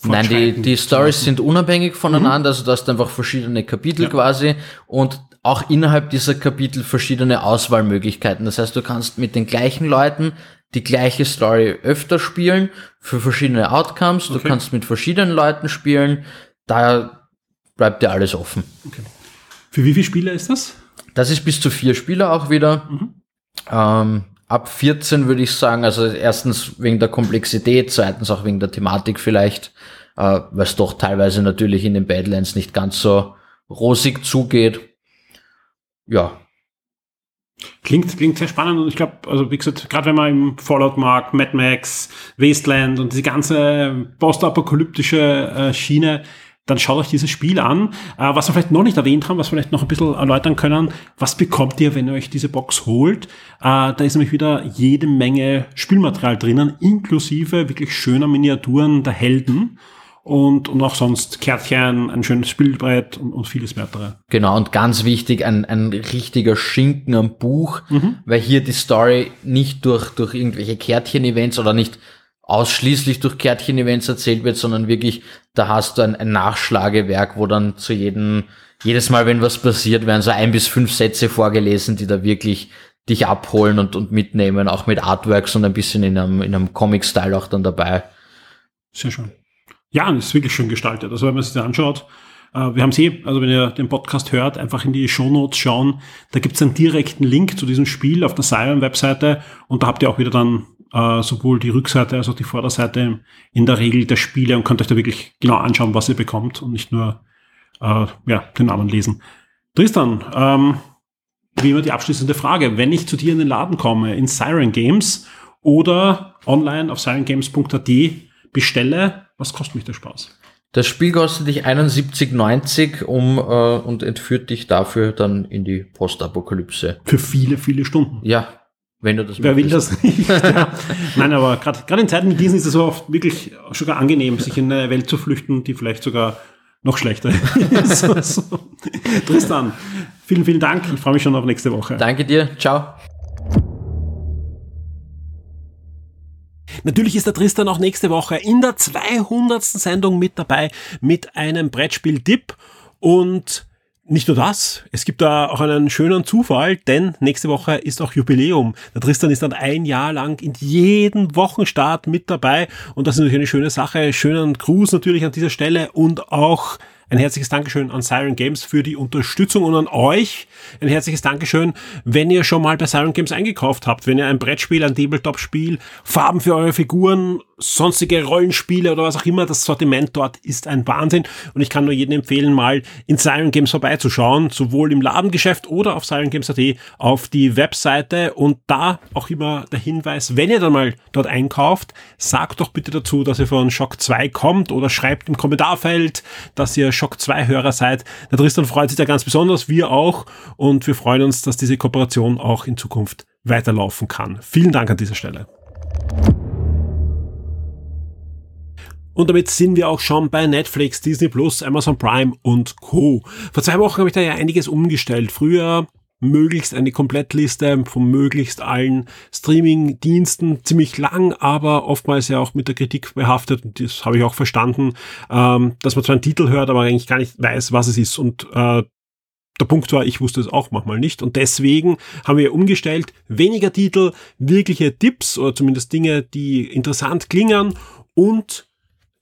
Nein, die, die Stories sind unabhängig voneinander, mhm. also du hast einfach verschiedene Kapitel ja. quasi und auch innerhalb dieser Kapitel verschiedene Auswahlmöglichkeiten. Das heißt, du kannst mit den gleichen Leuten die gleiche Story öfter spielen für verschiedene Outcomes. Du kannst mit verschiedenen Leuten spielen da bleibt dir alles offen. Okay. Für wie viele Spieler ist das? Das ist bis zu vier Spieler auch wieder. Mhm. Ähm, ab 14 würde ich sagen, also erstens wegen der Komplexität, zweitens auch wegen der Thematik vielleicht, äh, weil es doch teilweise natürlich in den Badlands nicht ganz so rosig zugeht. Ja. Klingt, klingt sehr spannend und ich glaube, also wie gesagt, gerade wenn man im Fallout mag, Mad Max, Wasteland und diese ganze postapokalyptische äh, Schiene, dann schaut euch dieses Spiel an. Äh, was wir vielleicht noch nicht erwähnt haben, was wir vielleicht noch ein bisschen erläutern können, was bekommt ihr, wenn ihr euch diese Box holt? Äh, da ist nämlich wieder jede Menge Spielmaterial drinnen, inklusive wirklich schöner Miniaturen der Helden. Und, und auch sonst Kärtchen, ein schönes Spielbrett und, und vieles weitere. Genau, und ganz wichtig, ein, ein richtiger Schinken am Buch, mhm. weil hier die Story nicht durch, durch irgendwelche Kärtchen-Events oder nicht ausschließlich durch Kärtchen-Events erzählt wird, sondern wirklich, da hast du ein, ein Nachschlagewerk, wo dann zu jedem, jedes Mal, wenn was passiert, werden so ein bis fünf Sätze vorgelesen, die da wirklich dich abholen und, und mitnehmen, auch mit Artworks und ein bisschen in einem, in einem Comic-Style auch dann dabei. Sehr schön. Ja, und ist wirklich schön gestaltet. Also wenn man sich das anschaut, äh, wir haben sie, also wenn ihr den Podcast hört, einfach in die Shownotes schauen. Da gibt es einen direkten Link zu diesem Spiel auf der Siren-Webseite und da habt ihr auch wieder dann äh, sowohl die Rückseite als auch die Vorderseite in der Regel der Spiele und könnt euch da wirklich genau anschauen, was ihr bekommt und nicht nur äh, ja, den Namen lesen. Tristan, ähm, wie immer die abschließende Frage. Wenn ich zu dir in den Laden komme, in Siren Games oder online auf sirengames.at bestelle, was kostet mich der Spaß? Das Spiel kostet dich 71,90 um, äh, und entführt dich dafür dann in die Postapokalypse. Für viele, viele Stunden. Ja, wenn du das Wer will das nicht? ja. Nein, aber gerade in Zeiten wie diesen ist es oft wirklich sogar angenehm, sich in eine Welt zu flüchten, die vielleicht sogar noch schlechter ist. so, so. Tristan, vielen, vielen Dank. Ich freue mich schon auf nächste Woche. Danke dir. Ciao. Natürlich ist der Tristan auch nächste Woche in der 200. Sendung mit dabei mit einem Brettspiel-Tipp und nicht nur das, es gibt da auch einen schönen Zufall, denn nächste Woche ist auch Jubiläum. Der Tristan ist dann ein Jahr lang in jedem Wochenstart mit dabei und das ist natürlich eine schöne Sache. Schönen Gruß natürlich an dieser Stelle und auch ein herzliches Dankeschön an Siren Games für die Unterstützung und an euch ein herzliches Dankeschön, wenn ihr schon mal bei Siren Games eingekauft habt, wenn ihr ein Brettspiel, ein Tabletop-Spiel, Farben für eure Figuren, sonstige Rollenspiele oder was auch immer, das Sortiment dort ist ein Wahnsinn. Und ich kann nur jedem empfehlen, mal in Siren Games vorbeizuschauen, sowohl im Ladengeschäft oder auf sirengames.at auf die Webseite. Und da auch immer der Hinweis, wenn ihr dann mal dort einkauft, sagt doch bitte dazu, dass ihr von Shock 2 kommt oder schreibt im Kommentarfeld, dass ihr Shock 2 Hörer seid. Der Tristan freut sich da ganz besonders, wir auch. Und wir freuen uns, dass diese Kooperation auch in Zukunft weiterlaufen kann. Vielen Dank an dieser Stelle. Und damit sind wir auch schon bei Netflix, Disney Plus, Amazon Prime und Co. Vor zwei Wochen habe ich da ja einiges umgestellt. Früher möglichst eine Komplettliste von möglichst allen Streaming-Diensten, ziemlich lang, aber oftmals ja auch mit der Kritik behaftet, und das habe ich auch verstanden, ähm, dass man zwar einen Titel hört, aber eigentlich gar nicht weiß, was es ist. Und äh, der Punkt war, ich wusste es auch manchmal nicht. Und deswegen haben wir umgestellt, weniger Titel, wirkliche Tipps oder zumindest Dinge, die interessant klingen und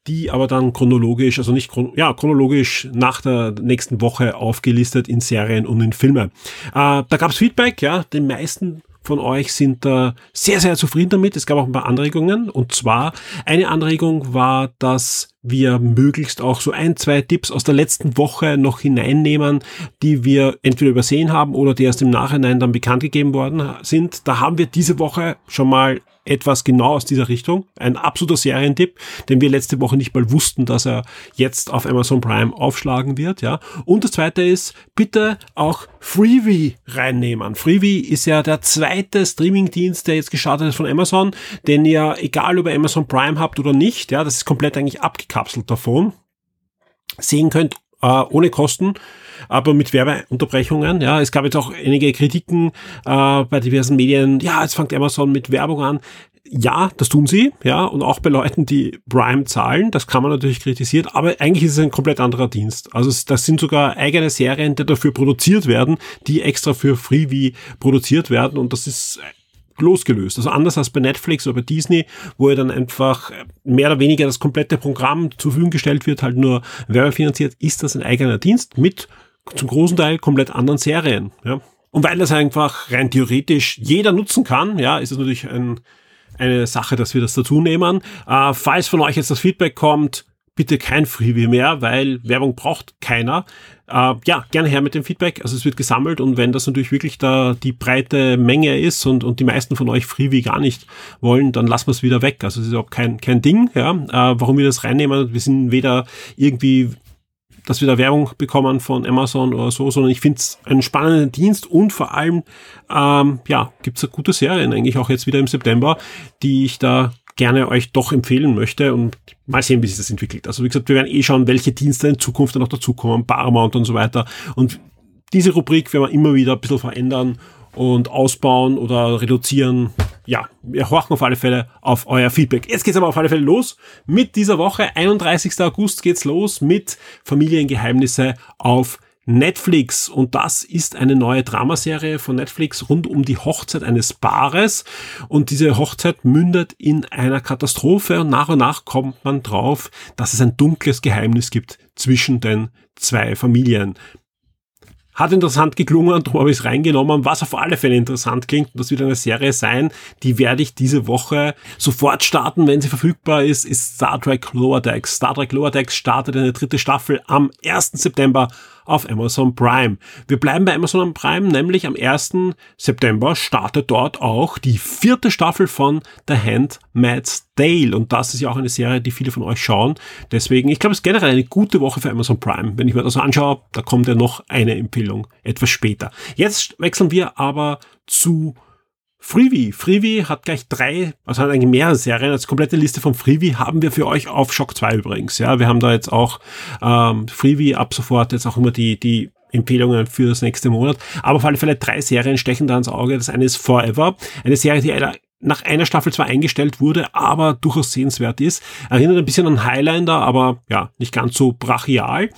die aber dann chronologisch, also nicht chron ja, chronologisch nach der nächsten Woche aufgelistet in Serien und in Filme. Äh, da gab's Feedback, ja, den meisten von euch sind da sehr, sehr zufrieden damit. Es gab auch ein paar Anregungen. Und zwar, eine Anregung war, dass wir möglichst auch so ein, zwei Tipps aus der letzten Woche noch hineinnehmen, die wir entweder übersehen haben oder die erst im Nachhinein dann bekannt gegeben worden sind. Da haben wir diese Woche schon mal etwas genau aus dieser Richtung. Ein absoluter Serientipp, den wir letzte Woche nicht mal wussten, dass er jetzt auf Amazon Prime aufschlagen wird, ja. Und das zweite ist, bitte auch Freebie reinnehmen. Freebie ist ja der zweite Streamingdienst, der jetzt gestartet ist von Amazon, den ihr, egal ob ihr Amazon Prime habt oder nicht, ja, das ist komplett eigentlich abgekapselt davon, sehen könnt, äh, ohne Kosten aber mit Werbeunterbrechungen. Ja, es gab jetzt auch einige Kritiken äh, bei diversen Medien. Ja, jetzt fängt Amazon mit Werbung an. Ja, das tun sie, ja, und auch bei Leuten, die Prime zahlen, das kann man natürlich kritisieren, aber eigentlich ist es ein komplett anderer Dienst. Also das sind sogar eigene Serien, die dafür produziert werden, die extra für Freebie produziert werden und das ist losgelöst. Also anders als bei Netflix oder bei Disney, wo ja dann einfach mehr oder weniger das komplette Programm zur Verfügung gestellt wird, halt nur werbefinanziert, ist das ein eigener Dienst mit zum großen Teil komplett anderen Serien. Ja. Und weil das einfach rein theoretisch jeder nutzen kann, ja, ist es natürlich ein, eine Sache, dass wir das dazu nehmen. Äh, falls von euch jetzt das Feedback kommt, bitte kein Freebie mehr, weil Werbung braucht keiner. Äh, ja, gerne her mit dem Feedback. Also es wird gesammelt und wenn das natürlich wirklich da die breite Menge ist und, und die meisten von euch Freebie gar nicht wollen, dann lassen wir es wieder weg. Also es ist überhaupt kein, kein Ding, ja. Äh, warum wir das reinnehmen, wir sind weder irgendwie dass wir da Werbung bekommen von Amazon oder so, sondern ich finde es einen spannenden Dienst und vor allem, ähm, ja, gibt es gute Serien eigentlich auch jetzt wieder im September, die ich da gerne euch doch empfehlen möchte und mal sehen, wie sich das entwickelt. Also wie gesagt, wir werden eh schauen, welche Dienste in Zukunft dann noch dazukommen, Paramount und so weiter. Und diese Rubrik werden wir immer wieder ein bisschen verändern und ausbauen oder reduzieren. Ja, wir horchen auf alle Fälle auf euer Feedback. Jetzt geht's aber auf alle Fälle los mit dieser Woche. 31. August geht's los mit Familiengeheimnisse auf Netflix und das ist eine neue Dramaserie von Netflix rund um die Hochzeit eines Paares und diese Hochzeit mündet in einer Katastrophe und nach und nach kommt man drauf, dass es ein dunkles Geheimnis gibt zwischen den zwei Familien. Hat interessant geklungen und darum habe ich es reingenommen. Was auf alle Fälle interessant klingt, und das wird eine Serie sein, die werde ich diese Woche sofort starten, wenn sie verfügbar ist, ist Star Trek Lower Decks. Star Trek Lower Decks startet eine dritte Staffel am 1. September auf Amazon Prime. Wir bleiben bei Amazon Prime, nämlich am 1. September startet dort auch die vierte Staffel von The Handmaid's Tale. Und das ist ja auch eine Serie, die viele von euch schauen. Deswegen, ich glaube, es ist generell eine gute Woche für Amazon Prime. Wenn ich mir das anschaue, da kommt ja noch eine Empfehlung etwas später. Jetzt wechseln wir aber zu Freebie. Freebie hat gleich drei, also hat eigentlich mehrere Serien. Als komplette Liste von Freebie haben wir für euch auf Shock 2 übrigens. Ja, wir haben da jetzt auch ähm, Freebie ab sofort jetzt auch immer die, die Empfehlungen für das nächste Monat. Aber auf alle Fälle drei Serien stechen da ins Auge. Das eine ist Forever, eine Serie, die nach einer Staffel zwar eingestellt wurde, aber durchaus sehenswert ist. Erinnert ein bisschen an Highlander, aber ja, nicht ganz so brachial. Äh,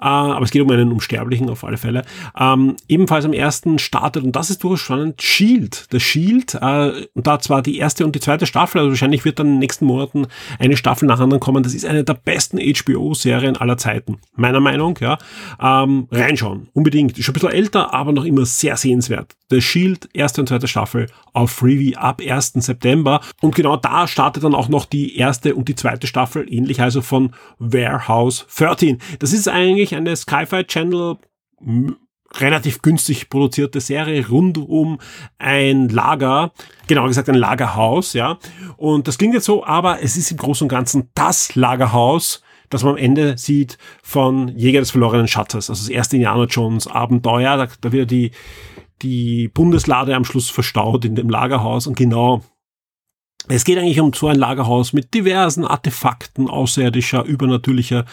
aber es geht um einen Unsterblichen auf alle Fälle. Ähm, ebenfalls am ersten startet, und das ist durchaus spannend, Shield. Der Shield, äh, und da zwar die erste und die zweite Staffel, also wahrscheinlich wird dann in den nächsten Monaten eine Staffel nach anderen kommen. Das ist eine der besten HBO-Serien aller Zeiten. Meiner Meinung, ja. Ähm, reinschauen. Unbedingt. Ist schon ein bisschen älter, aber noch immer sehr sehenswert. The Shield, erste und zweite Staffel auf Freebie ab 1. September. Und genau da startet dann auch noch die erste und die zweite Staffel, ähnlich also von Warehouse 13. Das ist eigentlich eine Sci-Fi Channel relativ günstig produzierte Serie rund um ein Lager, genauer gesagt ein Lagerhaus, ja. Und das klingt jetzt so, aber es ist im Großen und Ganzen das Lagerhaus, das man am Ende sieht von Jäger des verlorenen Schatzes, also das erste Indiana Jones Abenteuer, da, da wird die die Bundeslade am Schluss verstaut in dem Lagerhaus und genau Es geht eigentlich um so ein Lagerhaus mit diversen Artefakten außerirdischer, übernatürlicher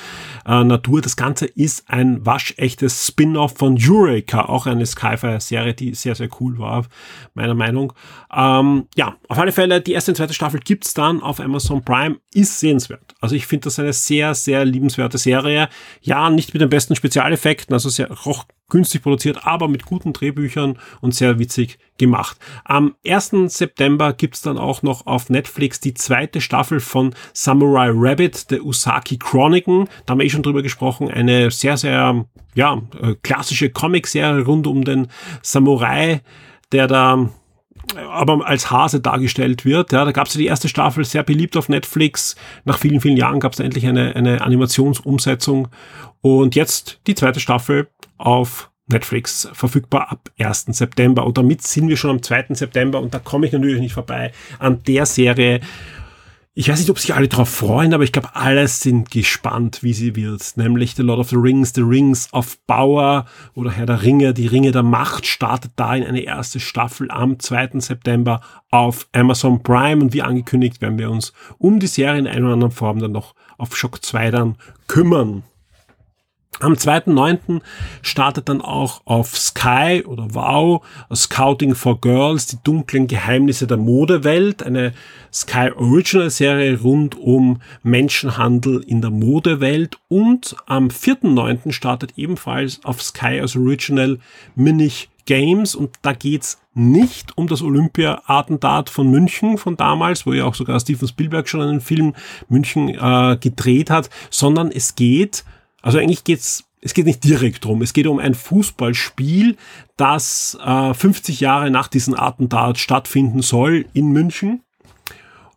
äh, Natur. Das Ganze ist ein waschechtes Spin-off von Eureka, auch eine Sci-Fi-Serie, die sehr, sehr cool war, meiner Meinung. Ähm, ja, auf alle Fälle, die erste und zweite Staffel gibt's dann auf Amazon Prime, ist sehenswert. Also ich finde das eine sehr, sehr liebenswerte Serie. Ja, nicht mit den besten Spezialeffekten, also sehr roch günstig produziert, aber mit guten Drehbüchern und sehr witzig gemacht. Am 1. September gibt's dann auch noch auf Netflix die zweite Staffel von Samurai Rabbit, der Usaki Chroniken. Da haben wir eh schon drüber gesprochen. Eine sehr, sehr, ja, äh, klassische Comic-Serie rund um den Samurai, der da äh, aber als Hase dargestellt wird. Ja, da gab es ja die erste Staffel, sehr beliebt auf Netflix. Nach vielen, vielen Jahren gab es endlich eine, eine Animationsumsetzung. Und jetzt die zweite Staffel auf Netflix verfügbar ab 1. September. Und damit sind wir schon am 2. September und da komme ich natürlich nicht vorbei an der Serie. Ich weiß nicht, ob sich alle darauf freuen, aber ich glaube, alle sind gespannt, wie sie wird. Nämlich The Lord of the Rings, The Rings of Power oder Herr der Ringe, die Ringe der Macht startet da in eine erste Staffel am 2. September auf Amazon Prime. Und wie angekündigt werden wir uns um die Serie in einer oder anderen Form dann noch auf Shock 2 dann kümmern. Am 2.9. startet dann auch auf Sky oder Wow Scouting for Girls, die dunklen Geheimnisse der Modewelt, eine Sky Original Serie rund um Menschenhandel in der Modewelt und am 4.9. startet ebenfalls auf Sky als Original Minich Games und da geht's nicht um das Olympia-Attentat von München von damals, wo ja auch sogar Steven Spielberg schon einen Film München äh, gedreht hat, sondern es geht also eigentlich geht's es geht nicht direkt drum. Es geht um ein Fußballspiel, das äh, 50 Jahre nach diesem Attentat stattfinden soll in München.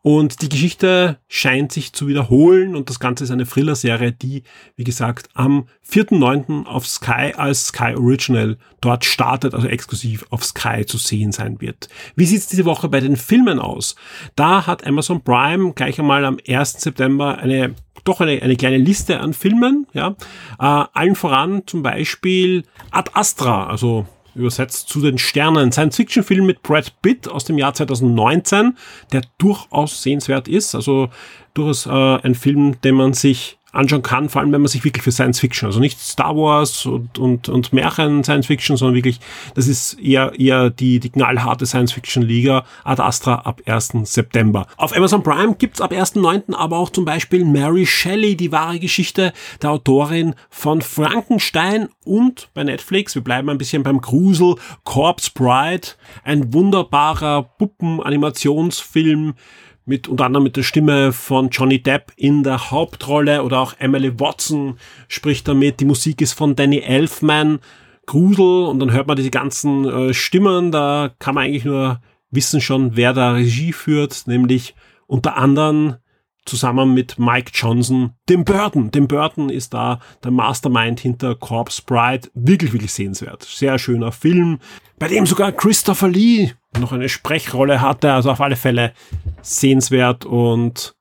Und die Geschichte scheint sich zu wiederholen und das Ganze ist eine Thriller-Serie, die, wie gesagt, am 4.9. auf Sky als Sky Original dort startet, also exklusiv auf Sky zu sehen sein wird. Wie sieht's diese Woche bei den Filmen aus? Da hat Amazon Prime gleich einmal am 1. September eine doch eine, eine kleine Liste an Filmen, ja. Äh, allen voran zum Beispiel Ad Astra, also übersetzt zu den Sternen. Science-Fiction-Film mit Brad Pitt aus dem Jahr 2019, der durchaus sehenswert ist. Also durchaus äh, ein Film, den man sich anschauen kann, vor allem wenn man sich wirklich für Science Fiction, also nicht Star Wars und, und, und Märchen Science Fiction, sondern wirklich, das ist eher, eher die, die knallharte Science Fiction Liga Ad Astra ab 1. September. Auf Amazon Prime gibt's ab 1.9. aber auch zum Beispiel Mary Shelley, die wahre Geschichte der Autorin von Frankenstein und bei Netflix, wir bleiben ein bisschen beim Grusel, Corpse Bride, ein wunderbarer Puppenanimationsfilm mit unter anderem mit der Stimme von Johnny Depp in der Hauptrolle oder auch Emily Watson spricht damit. Die Musik ist von Danny Elfman. Grusel und dann hört man diese ganzen äh, Stimmen. Da kann man eigentlich nur wissen schon, wer da Regie führt, nämlich unter anderem zusammen mit Mike Johnson, Tim Burton. Tim Burton ist da der Mastermind hinter Corpse Bride. Wirklich, wirklich sehenswert. Sehr schöner Film, bei dem sogar Christopher Lee noch eine Sprechrolle hatte. Also auf alle Fälle sehenswert und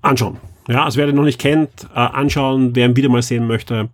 anschauen. Ja, also wer den noch nicht kennt, äh, anschauen, wer ihn wieder mal sehen möchte,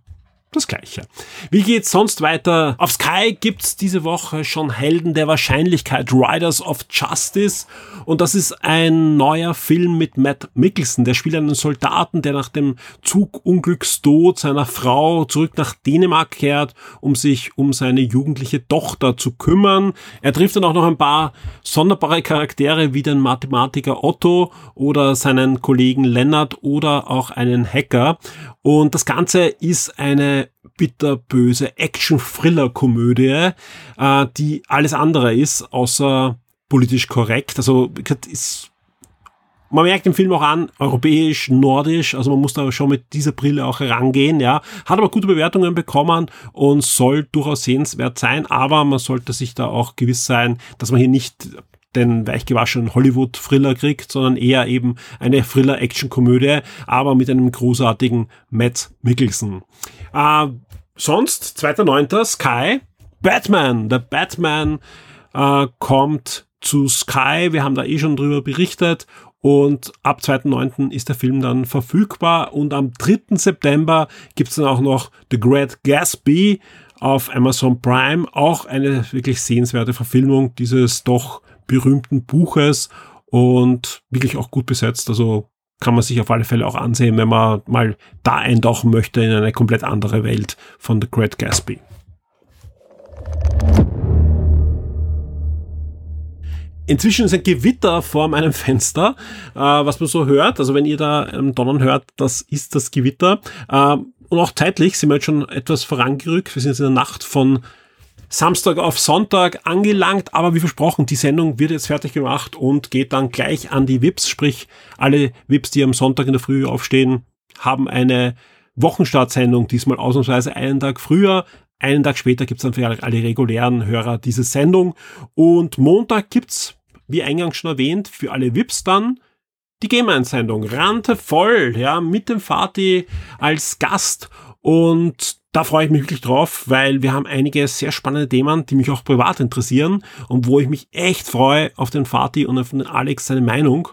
das Gleiche. Wie geht's sonst weiter? Auf Sky gibt's diese Woche schon Helden der Wahrscheinlichkeit, Riders of Justice. Und das ist ein neuer Film mit Matt Mickelson. Der spielt einen Soldaten, der nach dem Zugunglückstod seiner Frau zurück nach Dänemark kehrt, um sich um seine jugendliche Tochter zu kümmern. Er trifft dann auch noch ein paar sonderbare Charaktere wie den Mathematiker Otto oder seinen Kollegen Lennart oder auch einen Hacker. Und das Ganze ist eine bitterböse Action-Thriller-Komödie, äh, die alles andere ist, außer politisch korrekt. Also ist, man merkt im Film auch an, europäisch, nordisch, also man muss da schon mit dieser Brille auch herangehen, ja. Hat aber gute Bewertungen bekommen und soll durchaus sehenswert sein, aber man sollte sich da auch gewiss sein, dass man hier nicht den weichgewaschenen Hollywood-Thriller kriegt, sondern eher eben eine Thriller-Action-Komödie, aber mit einem großartigen Matt Mickelson. Äh, sonst, 2.9. Sky, Batman. Der Batman äh, kommt zu Sky. Wir haben da eh schon drüber berichtet. Und ab 2.9. ist der Film dann verfügbar. Und am 3. September gibt's dann auch noch The Great Gatsby auf Amazon Prime. Auch eine wirklich sehenswerte Verfilmung dieses doch berühmten Buches und wirklich auch gut besetzt. Also kann man sich auf alle Fälle auch ansehen, wenn man mal da eintauchen möchte in eine komplett andere Welt von The Great Gatsby. Inzwischen ist ein Gewitter vor meinem Fenster, äh, was man so hört. Also wenn ihr da ähm, Donnern hört, das ist das Gewitter. Äh, und auch zeitlich sind wir jetzt schon etwas vorangerückt. Wir sind jetzt in der Nacht von Samstag auf Sonntag angelangt, aber wie versprochen, die Sendung wird jetzt fertig gemacht und geht dann gleich an die VIPs, sprich alle VIPs, die am Sonntag in der Früh aufstehen, haben eine Wochenstartsendung, diesmal ausnahmsweise einen Tag früher. Einen Tag später gibt's dann für alle regulären Hörer diese Sendung. Und Montag gibt's, wie eingangs schon erwähnt, für alle VIPs dann die Game-Einsendung. Rante voll, ja, mit dem Fatih als Gast. Und da freue ich mich wirklich drauf, weil wir haben einige sehr spannende Themen, die mich auch privat interessieren und wo ich mich echt freue auf den Fatih und auf den Alex seine Meinung.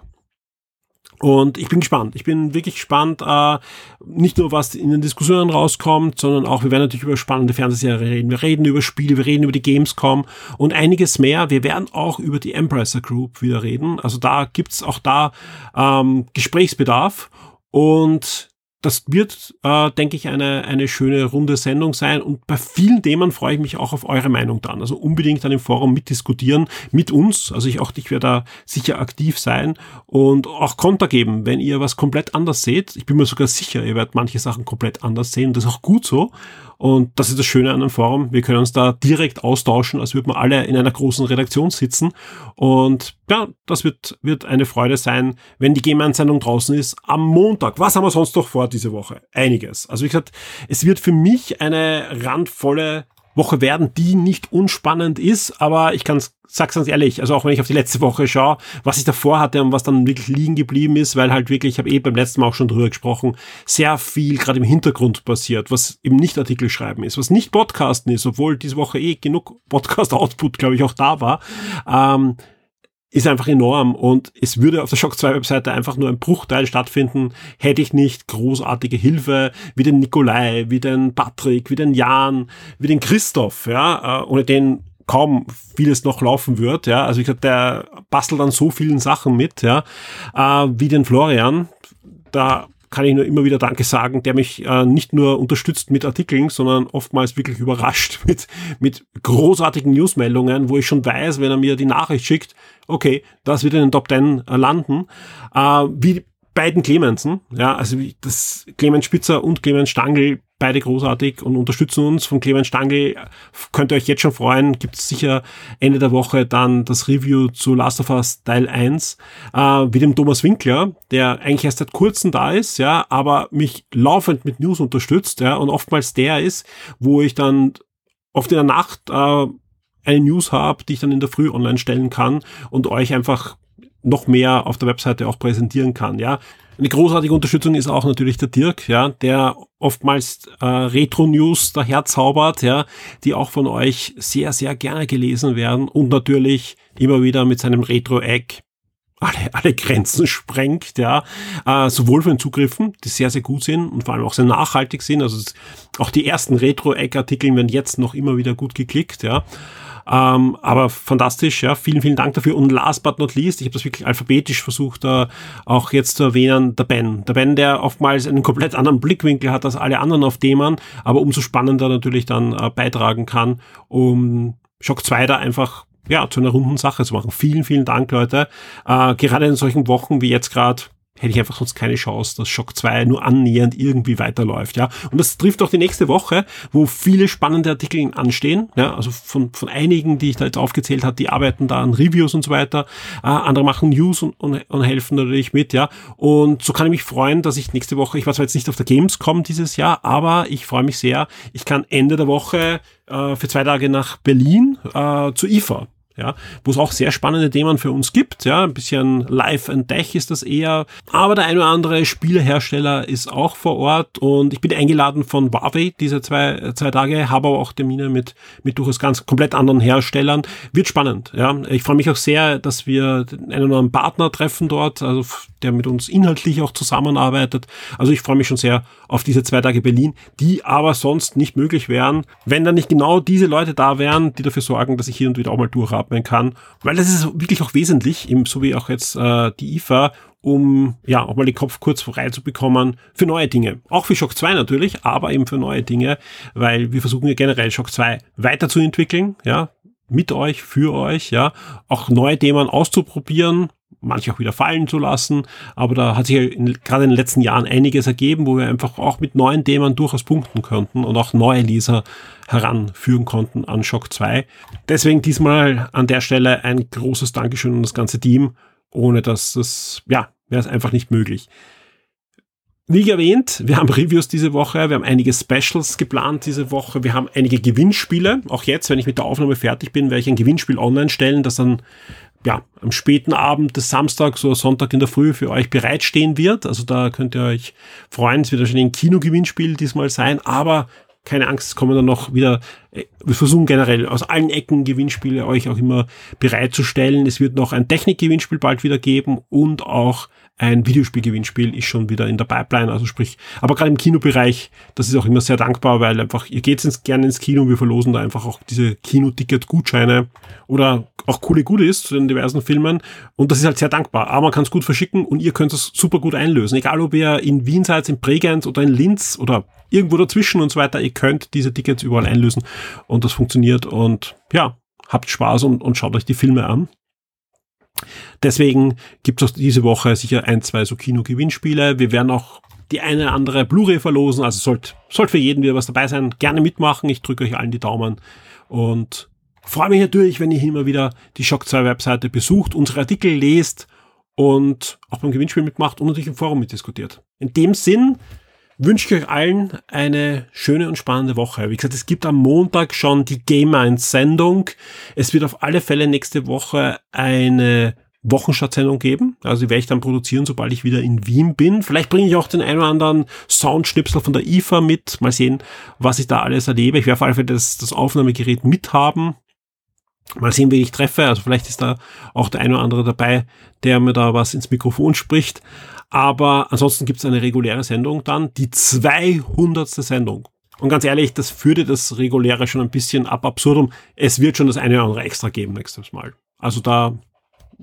Und ich bin gespannt. Ich bin wirklich gespannt, äh, nicht nur was in den Diskussionen rauskommt, sondern auch, wir werden natürlich über spannende Fernsehserien reden. Wir reden über Spiele, wir reden über die Gamescom und einiges mehr. Wir werden auch über die Embracer Group wieder reden. Also da gibt's auch da ähm, Gesprächsbedarf. Und das wird, äh, denke ich, eine, eine schöne runde Sendung sein. Und bei vielen Themen freue ich mich auch auf eure Meinung dann. Also unbedingt dann im Forum mitdiskutieren mit uns. Also ich auch, ich werde da sicher aktiv sein und auch Konter geben, wenn ihr was komplett anders seht. Ich bin mir sogar sicher, ihr werdet manche Sachen komplett anders sehen. Das ist auch gut so. Und das ist das Schöne an einem Forum. Wir können uns da direkt austauschen, als würden wir alle in einer großen Redaktion sitzen. Und ja, das wird, wird eine Freude sein, wenn die Game-Einsendung draußen ist am Montag. Was haben wir sonst noch vor diese Woche? Einiges. Also wie gesagt, es wird für mich eine randvolle Woche werden, die nicht unspannend ist, aber ich kann sag's ganz ehrlich, also auch wenn ich auf die letzte Woche schaue, was ich davor hatte und was dann wirklich liegen geblieben ist, weil halt wirklich, ich habe eh beim letzten Mal auch schon drüber gesprochen, sehr viel gerade im Hintergrund passiert, was eben nicht Artikel schreiben ist, was nicht Podcasten ist, obwohl diese Woche eh genug Podcast-Output, glaube ich, auch da war. Ähm, ist einfach enorm und es würde auf der Shock 2 Webseite einfach nur ein Bruchteil stattfinden, hätte ich nicht großartige Hilfe wie den Nikolai, wie den Patrick, wie den Jan, wie den Christoph, ja, äh, ohne den kaum vieles noch laufen wird, ja, also ich glaube, der bastelt an so vielen Sachen mit, ja, äh, wie den Florian, da kann ich nur immer wieder Danke sagen, der mich äh, nicht nur unterstützt mit Artikeln, sondern oftmals wirklich überrascht mit, mit großartigen Newsmeldungen, wo ich schon weiß, wenn er mir die Nachricht schickt, okay, das wird in den Top 10 äh, landen, äh, wie beiden Clemensen, ja, also das Clemens Spitzer und Clemens Stangl, beide großartig und unterstützen uns. Von Clemens Stangl könnt ihr euch jetzt schon freuen, gibt es sicher Ende der Woche dann das Review zu Last of Us Teil 1, äh, wie dem Thomas Winkler, der eigentlich erst seit kurzem da ist, ja, aber mich laufend mit News unterstützt, ja, und oftmals der ist, wo ich dann oft in der Nacht äh, eine News habe, die ich dann in der Früh online stellen kann und euch einfach noch mehr auf der Webseite auch präsentieren kann, ja. Eine großartige Unterstützung ist auch natürlich der Dirk, ja, der oftmals äh, Retro-News daherzaubert, ja, die auch von euch sehr, sehr gerne gelesen werden und natürlich immer wieder mit seinem Retro-Egg alle, alle Grenzen sprengt, ja, äh, sowohl von den Zugriffen, die sehr, sehr gut sind und vor allem auch sehr nachhaltig sind, also auch die ersten Retro-Egg-Artikel werden jetzt noch immer wieder gut geklickt, ja, ähm, aber fantastisch, ja. Vielen, vielen Dank dafür. Und last but not least, ich habe das wirklich alphabetisch versucht, äh, auch jetzt zu erwähnen, der Ben. Der Ben, der oftmals einen komplett anderen Blickwinkel hat als alle anderen auf Themen, aber umso spannender natürlich dann äh, beitragen kann, um Shock 2 da einfach ja, zu einer runden Sache zu machen. Vielen, vielen Dank, Leute. Äh, gerade in solchen Wochen wie jetzt gerade hätte ich einfach sonst keine Chance, dass Shock 2 nur annähernd irgendwie weiterläuft, ja. Und das trifft auch die nächste Woche, wo viele spannende Artikel anstehen, ja, also von, von einigen, die ich da jetzt aufgezählt habe, die arbeiten da an Reviews und so weiter, äh, andere machen News und, und, und helfen natürlich mit, ja. Und so kann ich mich freuen, dass ich nächste Woche, ich war zwar jetzt nicht auf der Gamescom dieses Jahr, aber ich freue mich sehr, ich kann Ende der Woche äh, für zwei Tage nach Berlin äh, zu IFA ja, wo es auch sehr spannende Themen für uns gibt, ja, ein bisschen Live and Tech ist das eher, aber der ein oder andere Spielehersteller ist auch vor Ort und ich bin eingeladen von Huawei diese zwei, zwei Tage, habe aber auch Termine mit, mit durchaus ganz komplett anderen Herstellern, wird spannend, ja, ich freue mich auch sehr, dass wir einen oder anderen Partner treffen dort, also der mit uns inhaltlich auch zusammenarbeitet, also ich freue mich schon sehr auf diese zwei Tage Berlin, die aber sonst nicht möglich wären, wenn da nicht genau diese Leute da wären, die dafür sorgen, dass ich hier und wieder auch mal durch habe einatmen kann, weil das ist wirklich auch wesentlich, so wie auch jetzt äh, die IFA, um ja auch mal den Kopf kurz frei zu bekommen für neue Dinge. Auch für Shock 2 natürlich, aber eben für neue Dinge, weil wir versuchen ja generell Shock 2 weiterzuentwickeln, ja, mit euch, für euch, ja, auch neue Themen auszuprobieren, manche auch wieder fallen zu lassen. Aber da hat sich ja in, gerade in den letzten Jahren einiges ergeben, wo wir einfach auch mit neuen Themen durchaus punkten könnten und auch neue Leser heranführen konnten an Shock 2. Deswegen diesmal an der Stelle ein großes Dankeschön an das ganze Team. Ohne dass das, ja, wäre es einfach nicht möglich. Wie erwähnt, wir haben Reviews diese Woche, wir haben einige Specials geplant diese Woche, wir haben einige Gewinnspiele. Auch jetzt, wenn ich mit der Aufnahme fertig bin, werde ich ein Gewinnspiel online stellen, das dann ja, am späten Abend des Samstags oder Sonntag in der Früh für euch bereitstehen wird. Also da könnt ihr euch freuen. Es wird wahrscheinlich ein Kinogewinnspiel diesmal sein, aber keine Angst, es kommen dann noch wieder, äh, wir versuchen generell aus allen Ecken Gewinnspiele euch auch immer bereitzustellen. Es wird noch ein Technikgewinnspiel bald wieder geben und auch ein Videospielgewinnspiel ist schon wieder in der Pipeline, also sprich, aber gerade im Kinobereich, das ist auch immer sehr dankbar, weil einfach, ihr geht ins, gerne ins Kino, wir verlosen da einfach auch diese Kinoticket-Gutscheine oder auch coole Goodies zu den diversen Filmen und das ist halt sehr dankbar, aber man kann es gut verschicken und ihr könnt es super gut einlösen, egal ob ihr in Wien seid, in Bregenz oder in Linz oder irgendwo dazwischen und so weiter, ihr könnt diese Tickets überall einlösen und das funktioniert und ja, habt Spaß und, und schaut euch die Filme an. Deswegen gibt es auch diese Woche sicher ein, zwei so Kino-Gewinnspiele. Wir werden auch die eine oder andere Blu-ray verlosen. Also sollte sollt für jeden wieder was dabei sein. Gerne mitmachen. Ich drücke euch allen die Daumen und freue mich natürlich, wenn ihr immer wieder die Shock 2 Webseite besucht, unsere Artikel lest und auch beim Gewinnspiel mitmacht und natürlich im Forum mitdiskutiert. In dem Sinn wünsche ich euch allen eine schöne und spannende Woche. Wie gesagt, es gibt am Montag schon die Game 1 Sendung. Es wird auf alle Fälle nächste Woche eine Wochenstartsendung geben. Also die werde ich dann produzieren, sobald ich wieder in Wien bin. Vielleicht bringe ich auch den einen oder anderen Soundschnipsel von der IFA mit. Mal sehen, was ich da alles erlebe. Ich werde auf alle Fälle das, das Aufnahmegerät mithaben. Mal sehen, wen ich treffe. Also vielleicht ist da auch der eine oder andere dabei, der mir da was ins Mikrofon spricht. Aber ansonsten gibt es eine reguläre Sendung dann, die 200. Sendung. Und ganz ehrlich, das führte das reguläre schon ein bisschen ab absurdum. Es wird schon das eine oder andere extra geben nächstes Mal. Also da,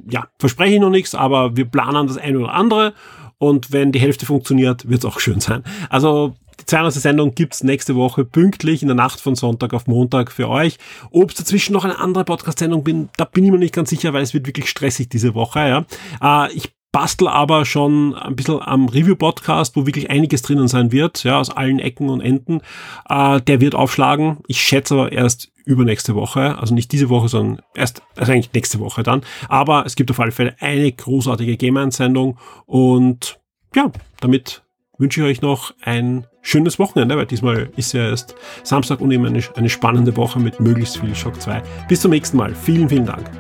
ja, verspreche ich noch nichts, aber wir planen das eine oder andere. Und wenn die Hälfte funktioniert, wird es auch schön sein. Also die 200. Sendung gibt's nächste Woche pünktlich in der Nacht von Sonntag auf Montag für euch. Ob es dazwischen noch eine andere Podcast-Sendung bin, da bin ich mir nicht ganz sicher, weil es wird wirklich stressig diese Woche. Ja. Äh, ich bastel aber schon ein bisschen am Review-Podcast, wo wirklich einiges drinnen sein wird, ja, aus allen Ecken und Enden. Äh, der wird aufschlagen. Ich schätze aber erst übernächste Woche, also nicht diese Woche, sondern erst, also eigentlich nächste Woche dann. Aber es gibt auf alle Fälle eine großartige Game-Sendung und ja, damit wünsche ich euch noch ein schönes Wochenende, weil diesmal ist ja erst Samstag und eben eine, eine spannende Woche mit möglichst viel Schock 2. Bis zum nächsten Mal. Vielen, vielen Dank.